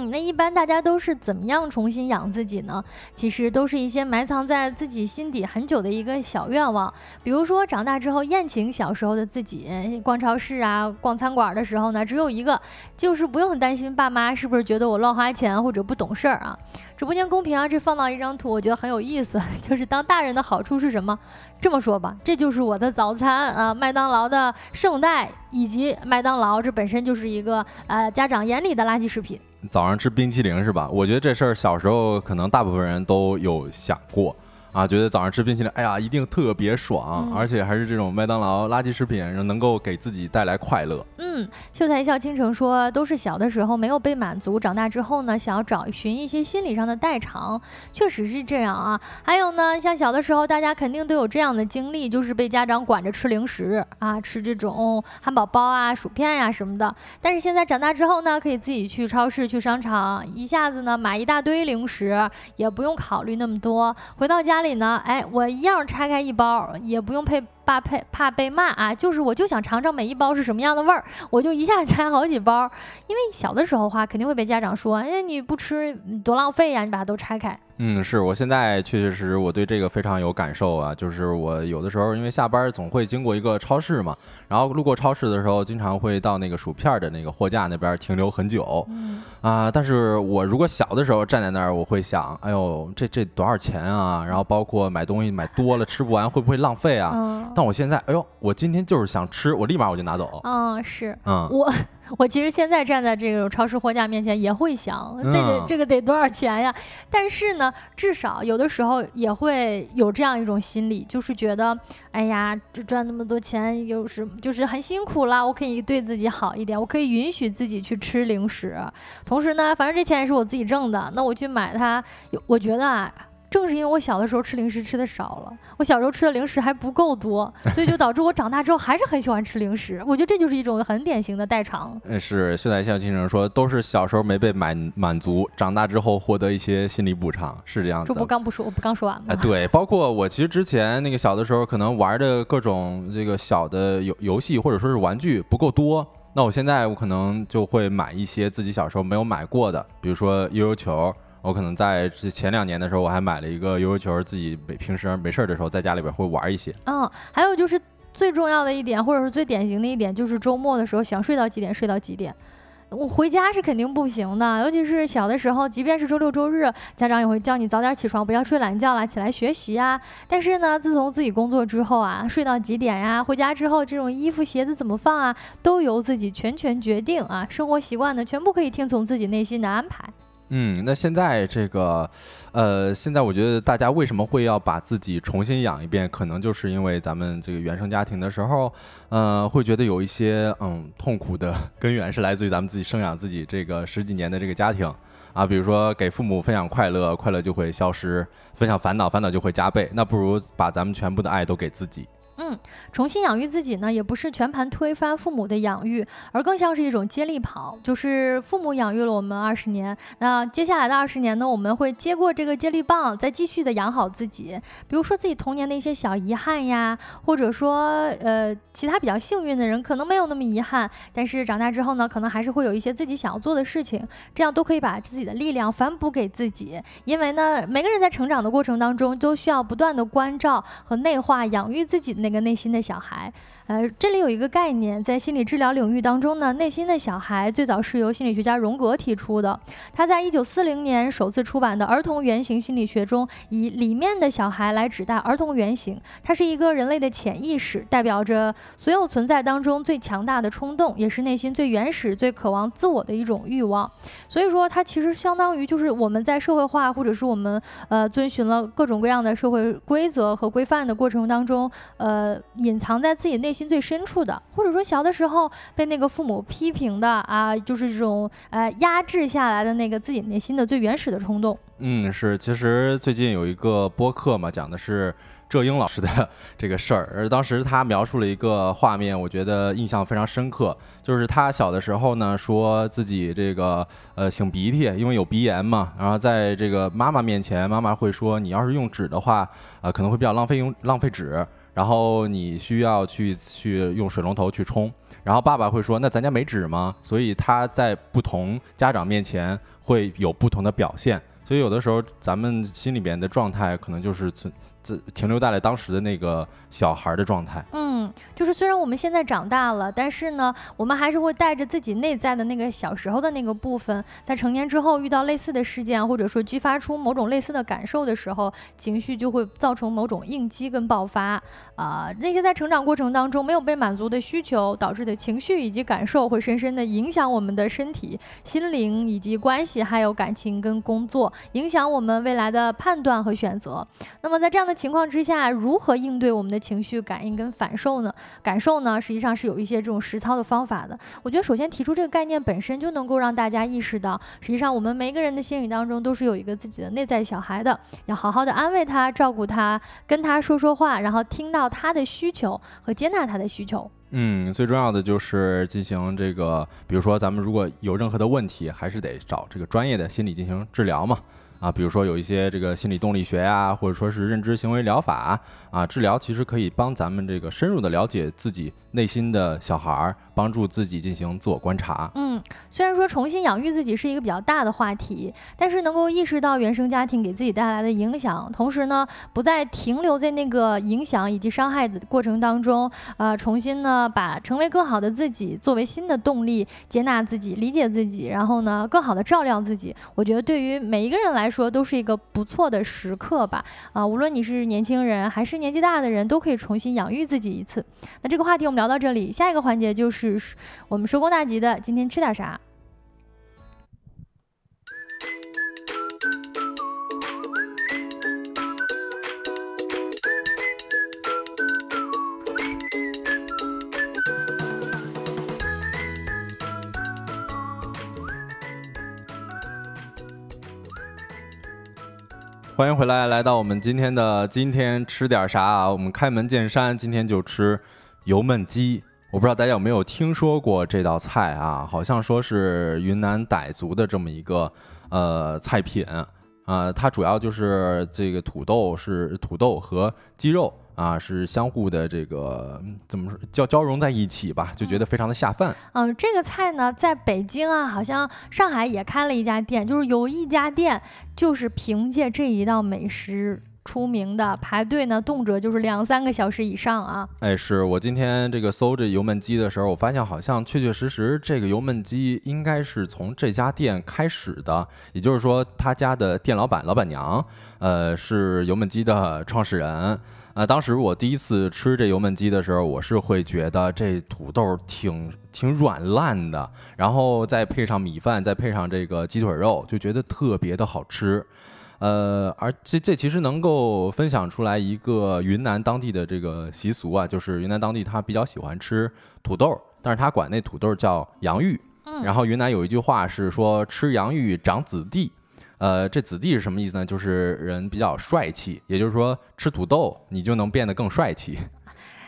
那一般大家都是怎么样重新养自己呢？其实都是一些埋藏在自己心底很久的一个小愿望，比如说长大之后宴请小时候的自己，逛超市啊、逛餐馆的时候呢，只有一个，就是不用担心爸妈是不是觉得我乱花钱或者不懂事儿啊。直播间公屏啊，这放到一张图，我觉得很有意思，就是当大人的好处是什么？这么说吧，这就是我的早餐啊，麦当劳的圣代，以及麦当劳这本身就是一个呃家长眼里的垃圾食品。早上吃冰淇淋是吧？我觉得这事儿小时候可能大部分人都有想过。啊，觉得早上吃冰淇淋，哎呀，一定特别爽，而且还是这种麦当劳垃圾食品，能够给自己带来快乐。嗯，秀才一笑倾城说，都是小的时候没有被满足，长大之后呢，想要找寻一些心理上的代偿，确实是这样啊。还有呢，像小的时候，大家肯定都有这样的经历，就是被家长管着吃零食啊，吃这种汉堡包啊、薯片呀什么的。但是现在长大之后呢，可以自己去超市、去商场，一下子呢买一大堆零食，也不用考虑那么多，回到家里。里呢？哎，我一样拆开一包，也不用配怕被怕被骂啊，就是我就想尝尝每一包是什么样的味儿，我就一下 拆好几包。因为小的时候话肯定会被家长说，哎，你不吃多浪费呀，你把它都拆开。嗯，是我现在确确实实我对这个非常有感受啊，就是我有的时候因为下班总会经过一个超市嘛，然后路过超市的时候，经常会到那个薯片的那个货架那边停留很久，啊，但是我如果小的时候站在那儿，我会想，哎呦，这这多少钱啊？然后包括买东西买多了吃不完会不会浪费啊？但我现在，哎呦，我今天就是想吃，我立马我就拿走。嗯，是，嗯，我我其实现在站在这个超市货架面前也会想，这个这个得多少钱呀？但是呢，至少有的时候也会有这样一种心理，就是觉得，哎呀，这赚那么多钱，有时就是很辛苦啦，我可以对自己好一点，我可以允许自己去吃零食。同时呢，反正这钱也是我自己挣的，那我去买它，我觉得啊。正是因为我小的时候吃零食吃的少了，我小时候吃的零食还不够多，所以就导致我长大之后还是很喜欢吃零食。我觉得这就是一种很典型的代偿。嗯，是现在像金生说，都是小时候没被满满足，长大之后获得一些心理补偿，是这样子。这不刚不说，我不刚说完吗？哎，对，包括我其实之前那个小的时候，可能玩的各种这个小的游游戏或者说是玩具不够多，那我现在我可能就会买一些自己小时候没有买过的，比如说悠悠球。我可能在前两年的时候，我还买了一个悠悠球，自己没平时没事儿的时候在家里边会玩一些。嗯，还有就是最重要的一点，或者是最典型的一点，就是周末的时候想睡到几点睡到几点。我回家是肯定不行的，尤其是小的时候，即便是周六周日，家长也会叫你早点起床，不要睡懒觉了，起来学习啊。但是呢，自从自己工作之后啊，睡到几点呀？回家之后这种衣服鞋子怎么放啊，都由自己全权决定啊。生活习惯呢，全部可以听从自己内心的安排。嗯，那现在这个，呃，现在我觉得大家为什么会要把自己重新养一遍？可能就是因为咱们这个原生家庭的时候，呃，会觉得有一些嗯痛苦的 根源是来自于咱们自己生养自己这个十几年的这个家庭啊。比如说给父母分享快乐，快乐就会消失；分享烦恼，烦恼就会加倍。那不如把咱们全部的爱都给自己。嗯，重新养育自己呢，也不是全盘推翻父母的养育，而更像是一种接力跑，就是父母养育了我们二十年，那接下来的二十年呢，我们会接过这个接力棒，再继续的养好自己。比如说自己童年的一些小遗憾呀，或者说呃其他比较幸运的人可能没有那么遗憾，但是长大之后呢，可能还是会有一些自己想要做的事情，这样都可以把自己的力量反哺给自己。因为呢，每个人在成长的过程当中，都需要不断的关照和内化养育自己。那个内心的小孩。呃，这里有一个概念，在心理治疗领域当中呢，内心的小孩最早是由心理学家荣格提出的。他在一九四零年首次出版的《儿童原型心理学》中，以里面的小孩来指代儿童原型，它是一个人类的潜意识，代表着所有存在当中最强大的冲动，也是内心最原始、最渴望自我的一种欲望。所以说，它其实相当于就是我们在社会化，或者是我们呃遵循了各种各样的社会规则和规范的过程当中，呃，隐藏在自己内。心最深处的，或者说小的时候被那个父母批评的啊，就是这种呃压制下来的那个自己内心的最原始的冲动。嗯，是。其实最近有一个播客嘛，讲的是浙英老师的 这个事儿，而当时他描述了一个画面，我觉得印象非常深刻。就是他小的时候呢，说自己这个呃擤鼻涕，因为有鼻炎嘛，然后在这个妈妈面前，妈妈会说你要是用纸的话，呃可能会比较浪费用浪费纸。然后你需要去去用水龙头去冲，然后爸爸会说：“那咱家没纸吗？”所以他在不同家长面前会有不同的表现，所以有的时候咱们心里边的状态可能就是存。停留在了当时的那个小孩的状态。嗯，就是虽然我们现在长大了，但是呢，我们还是会带着自己内在的那个小时候的那个部分，在成年之后遇到类似的事件，或者说激发出某种类似的感受的时候，情绪就会造成某种应激跟爆发。啊，那些在成长过程当中没有被满足的需求导致的情绪以及感受，会深深的影响我们的身体、心灵以及关系，还有感情跟工作，影响我们未来的判断和选择。那么在这样的情况之下，如何应对我们的情绪感应跟反受呢？感受呢，实际上是有一些这种实操的方法的。我觉得首先提出这个概念本身就能够让大家意识到，实际上我们每一个人的心理当中都是有一个自己的内在小孩的，要好好的安慰他、照顾他、跟他说说话，然后听到他的需求和接纳他的需求。嗯，最重要的就是进行这个，比如说咱们如果有任何的问题，还是得找这个专业的心理进行治疗嘛。啊，比如说有一些这个心理动力学呀，或者说是认知行为疗法啊，治疗其实可以帮咱们这个深入的了解自己内心的小孩儿，帮助自己进行自我观察。嗯。虽然说重新养育自己是一个比较大的话题，但是能够意识到原生家庭给自己带来的影响，同时呢，不再停留在那个影响以及伤害的过程当中，呃，重新呢，把成为更好的自己作为新的动力，接纳自己，理解自己，然后呢，更好的照料自己。我觉得对于每一个人来说说都是一个不错的时刻吧。啊，无论你是年轻人还是年纪大的人，都可以重新养育自己一次。那这个话题我们聊到这里，下一个环节就是我们收工大吉的今天吃点啥。欢迎回来，来到我们今天的今天吃点啥啊？我们开门见山，今天就吃油焖鸡。我不知道大家有没有听说过这道菜啊？好像说是云南傣族的这么一个呃菜品啊，它主要就是这个土豆是土豆和鸡肉。啊，是相互的这个怎么说交交融在一起吧，就觉得非常的下饭。嗯，这个菜呢，在北京啊，好像上海也开了一家店，就是有一家店就是凭借这一道美食出名的，排队呢动辄就是两三个小时以上啊。哎，是我今天这个搜这油焖鸡的时候，我发现好像确确实实这个油焖鸡应该是从这家店开始的，也就是说他家的店老板老板娘，呃，是油焖鸡的创始人。啊，当时我第一次吃这油焖鸡的时候，我是会觉得这土豆挺挺软烂的，然后再配上米饭，再配上这个鸡腿肉，就觉得特别的好吃。呃，而这这其实能够分享出来一个云南当地的这个习俗啊，就是云南当地他比较喜欢吃土豆，但是他管那土豆叫洋芋。嗯，然后云南有一句话是说吃洋芋长子弟。呃，这子弟是什么意思呢？就是人比较帅气，也就是说吃土豆你就能变得更帅气。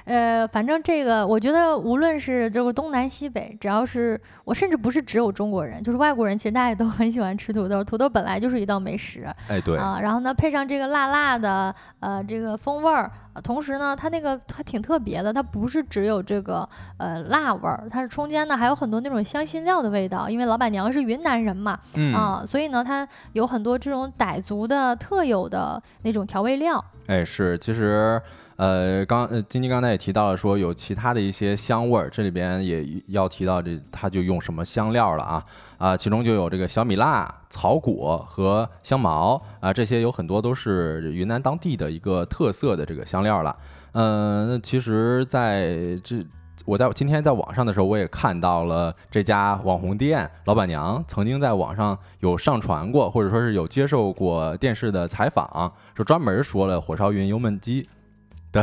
呃，反正这个我觉得，无论是这个东南西北，只要是我，甚至不是只有中国人，就是外国人，其实大家都 很喜欢吃土豆。土豆本来就是一道美食，哎，对啊，然后呢，配上这个辣辣的，呃，这个风味儿，同时呢，它那个它挺特别的，它不是只有这个呃辣味儿，它是中间呢还有很多那种香辛料的味道，因为老板娘是云南人嘛，啊，所以呢，它有很多这种傣族的特有的那种调味料。哎，是，其实。呃，刚呃，晶晶刚才也提到了，说有其他的一些香味儿，这里边也要提到这，他就用什么香料了啊？啊，其中就有这个小米辣、草果和香茅啊，这些有很多都是云南当地的一个特色的这个香料了。嗯，那其实在这，我在今天在网上的时候，我也看到了这家网红店老板娘曾经在网上有上传过，或者说是有接受过电视的采访，说专门说了火烧云油焖鸡。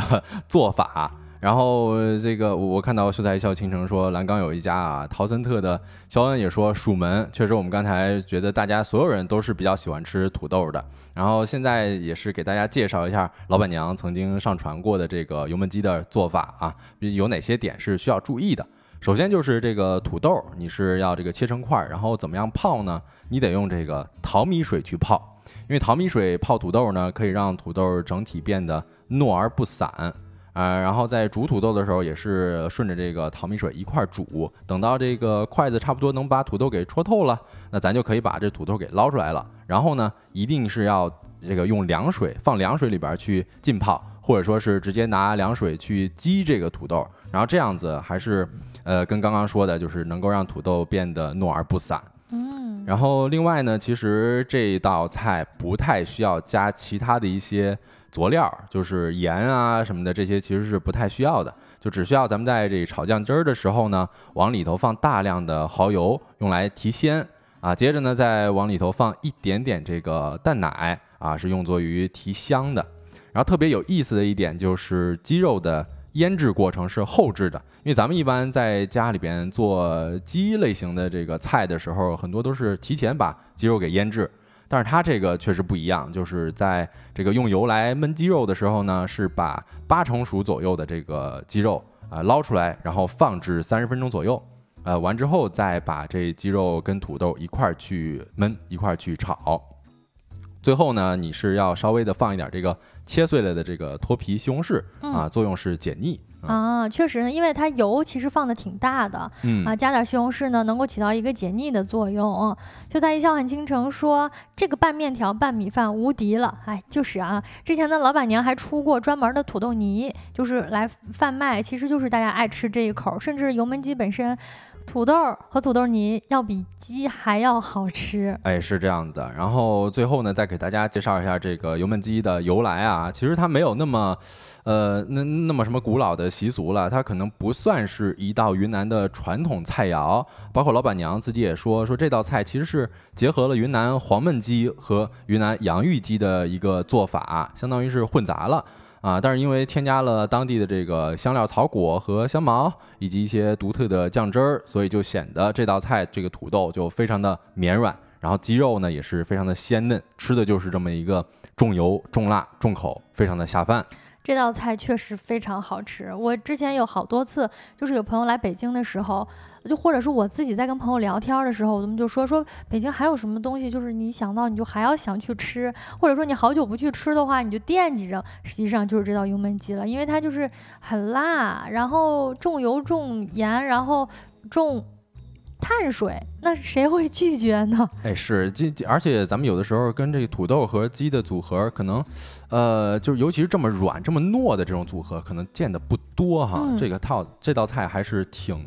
的 做法，然后这个我看到秀才一笑倾城说蓝冈有一家啊，陶森特的肖恩也说蜀门，确实我们刚才觉得大家所有人都是比较喜欢吃土豆的，然后现在也是给大家介绍一下老板娘曾经上传过的这个油焖鸡的做法啊，有哪些点是需要注意的？首先就是这个土豆，你是要这个切成块，然后怎么样泡呢？你得用这个淘米水去泡，因为淘米水泡土豆呢，可以让土豆整体变得。糯而不散，啊，然后在煮土豆的时候也是顺着这个淘米水一块煮，等到这个筷子差不多能把土豆给戳透了，那咱就可以把这土豆给捞出来了。然后呢，一定是要这个用凉水放凉水里边去浸泡，或者说是直接拿凉水去激这个土豆，然后这样子还是呃跟刚刚说的，就是能够让土豆变得糯而不散。嗯，然后另外呢，其实这道菜不太需要加其他的一些。佐料就是盐啊什么的，这些其实是不太需要的，就只需要咱们在这炒酱汁儿的时候呢，往里头放大量的蚝油，用来提鲜啊。接着呢，再往里头放一点点这个淡奶啊，是用作于提香的。然后特别有意思的一点就是鸡肉的腌制过程是后置的，因为咱们一般在家里边做鸡类型的这个菜的时候，很多都是提前把鸡肉给腌制。但是它这个确实不一样，就是在这个用油来焖鸡肉的时候呢，是把八成熟左右的这个鸡肉啊捞出来，然后放置三十分钟左右，呃，完之后再把这鸡肉跟土豆一块儿去焖，一块儿去炒。最后呢，你是要稍微的放一点这个切碎了的这个脱皮西红柿啊，作用是解腻啊，确实呢，因为它油其实放的挺大的，嗯啊，加点西红柿呢，能够起到一个解腻的作用。就在一笑很倾城说这个拌面条拌米饭无敌了，哎，就是啊，之前的老板娘还出过专门的土豆泥，就是来贩卖，其实就是大家爱吃这一口，甚至油焖鸡本身。土豆和土豆泥要比鸡还要好吃，哎，是这样的。然后最后呢，再给大家介绍一下这个油焖鸡的由来啊。其实它没有那么，呃，那那么什么古老的习俗了。它可能不算是一道云南的传统菜肴。包括老板娘自己也说，说这道菜其实是结合了云南黄焖鸡和云南洋芋鸡的一个做法，相当于是混杂了。啊，但是因为添加了当地的这个香料草果和香茅，以及一些独特的酱汁儿，所以就显得这道菜这个土豆就非常的绵软，然后鸡肉呢也是非常的鲜嫩，吃的就是这么一个重油、重辣、重口，非常的下饭。这道菜确实非常好吃，我之前有好多次，就是有朋友来北京的时候。就或者是我自己在跟朋友聊天的时候，我们就说说北京还有什么东西，就是你想到你就还要想去吃，或者说你好久不去吃的话，你就惦记着。实际上就是这道油焖鸡了，因为它就是很辣，然后重油重盐，然后重碳水，那谁会拒绝呢？哎，是这，而且咱们有的时候跟这个土豆和鸡的组合，可能，呃，就是尤其是这么软、这么糯的这种组合，可能见的不多哈。这个套这道菜还是挺。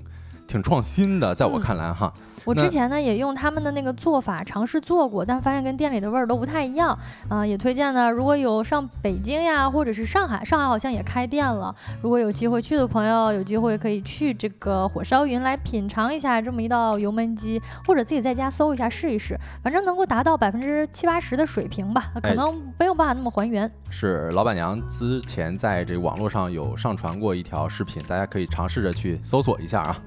挺创新的，在我看来哈。我之前呢也用他们的那个做法尝试做过，但发现跟店里的味儿都不太一样啊。也推荐呢，如果有上北京呀，或者是上海，上海好像也开店了。如果有机会去的朋友，有机会可以去这个火烧云来品尝一下这么一道油焖鸡，或者自己在家搜一下试一试，反正能够达到百分之七八十的水平吧，可能没有办法那么还原。是老板娘之前在这个网络上有上传过一条视频，大家可以尝试着去搜索一下啊。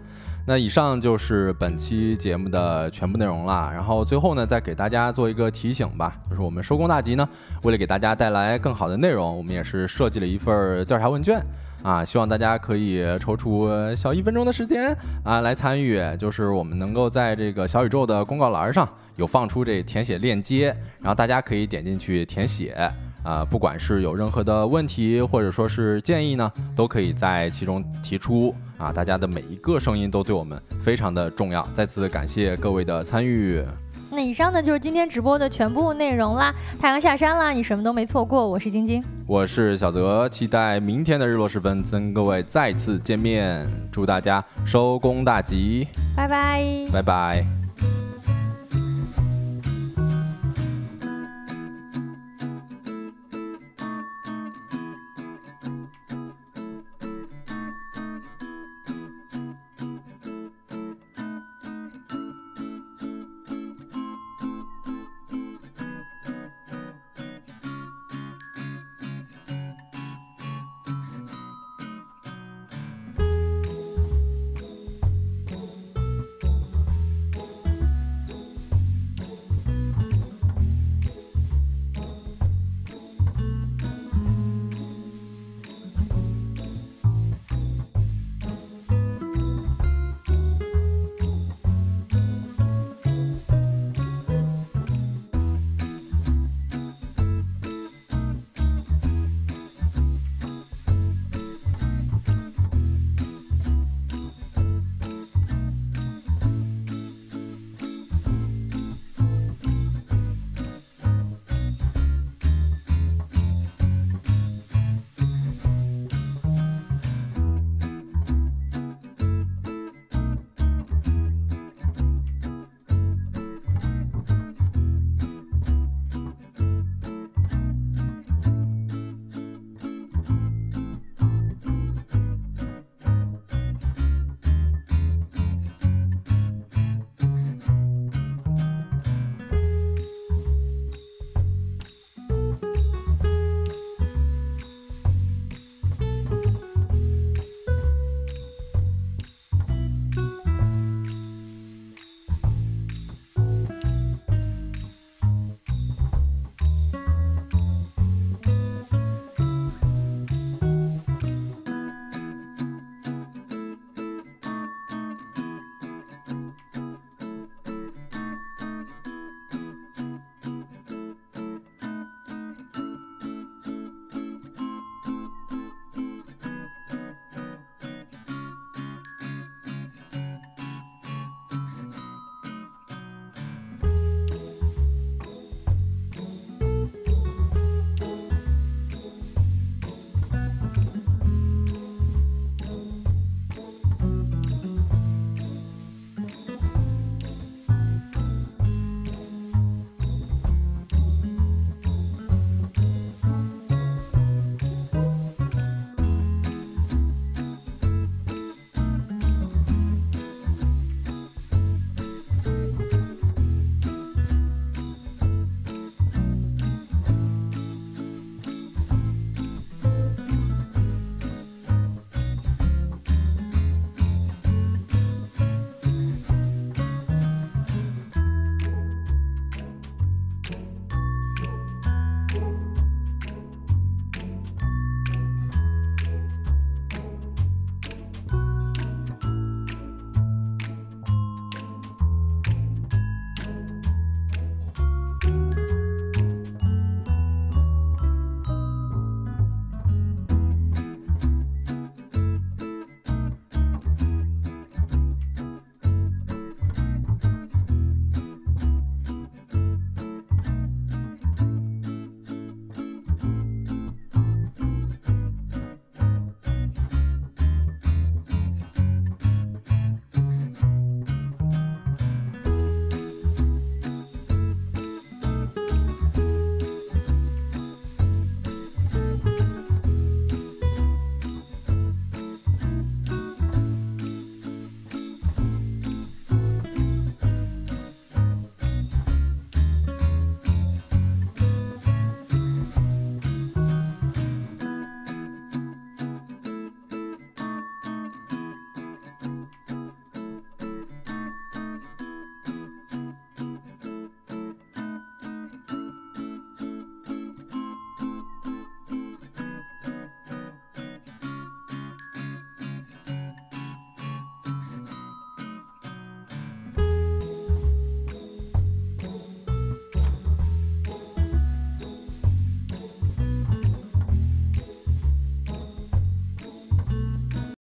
那以上就是本期节目的全部内容了。然后最后呢，再给大家做一个提醒吧，就是我们收工大吉呢，为了给大家带来更好的内容，我们也是设计了一份调查问卷啊，希望大家可以抽出小一分钟的时间啊来参与。就是我们能够在这个小宇宙的公告栏上有放出这填写链接，然后大家可以点进去填写啊，不管是有任何的问题或者说是建议呢，都可以在其中提出。啊，大家的每一个声音都对我们非常的重要，再次感谢各位的参与。那以上呢就是今天直播的全部内容啦。太阳下山啦，你什么都没错过。我是晶晶，我是小泽，期待明天的日落时分跟各位再次见面。祝大家收工大吉，拜拜，拜拜。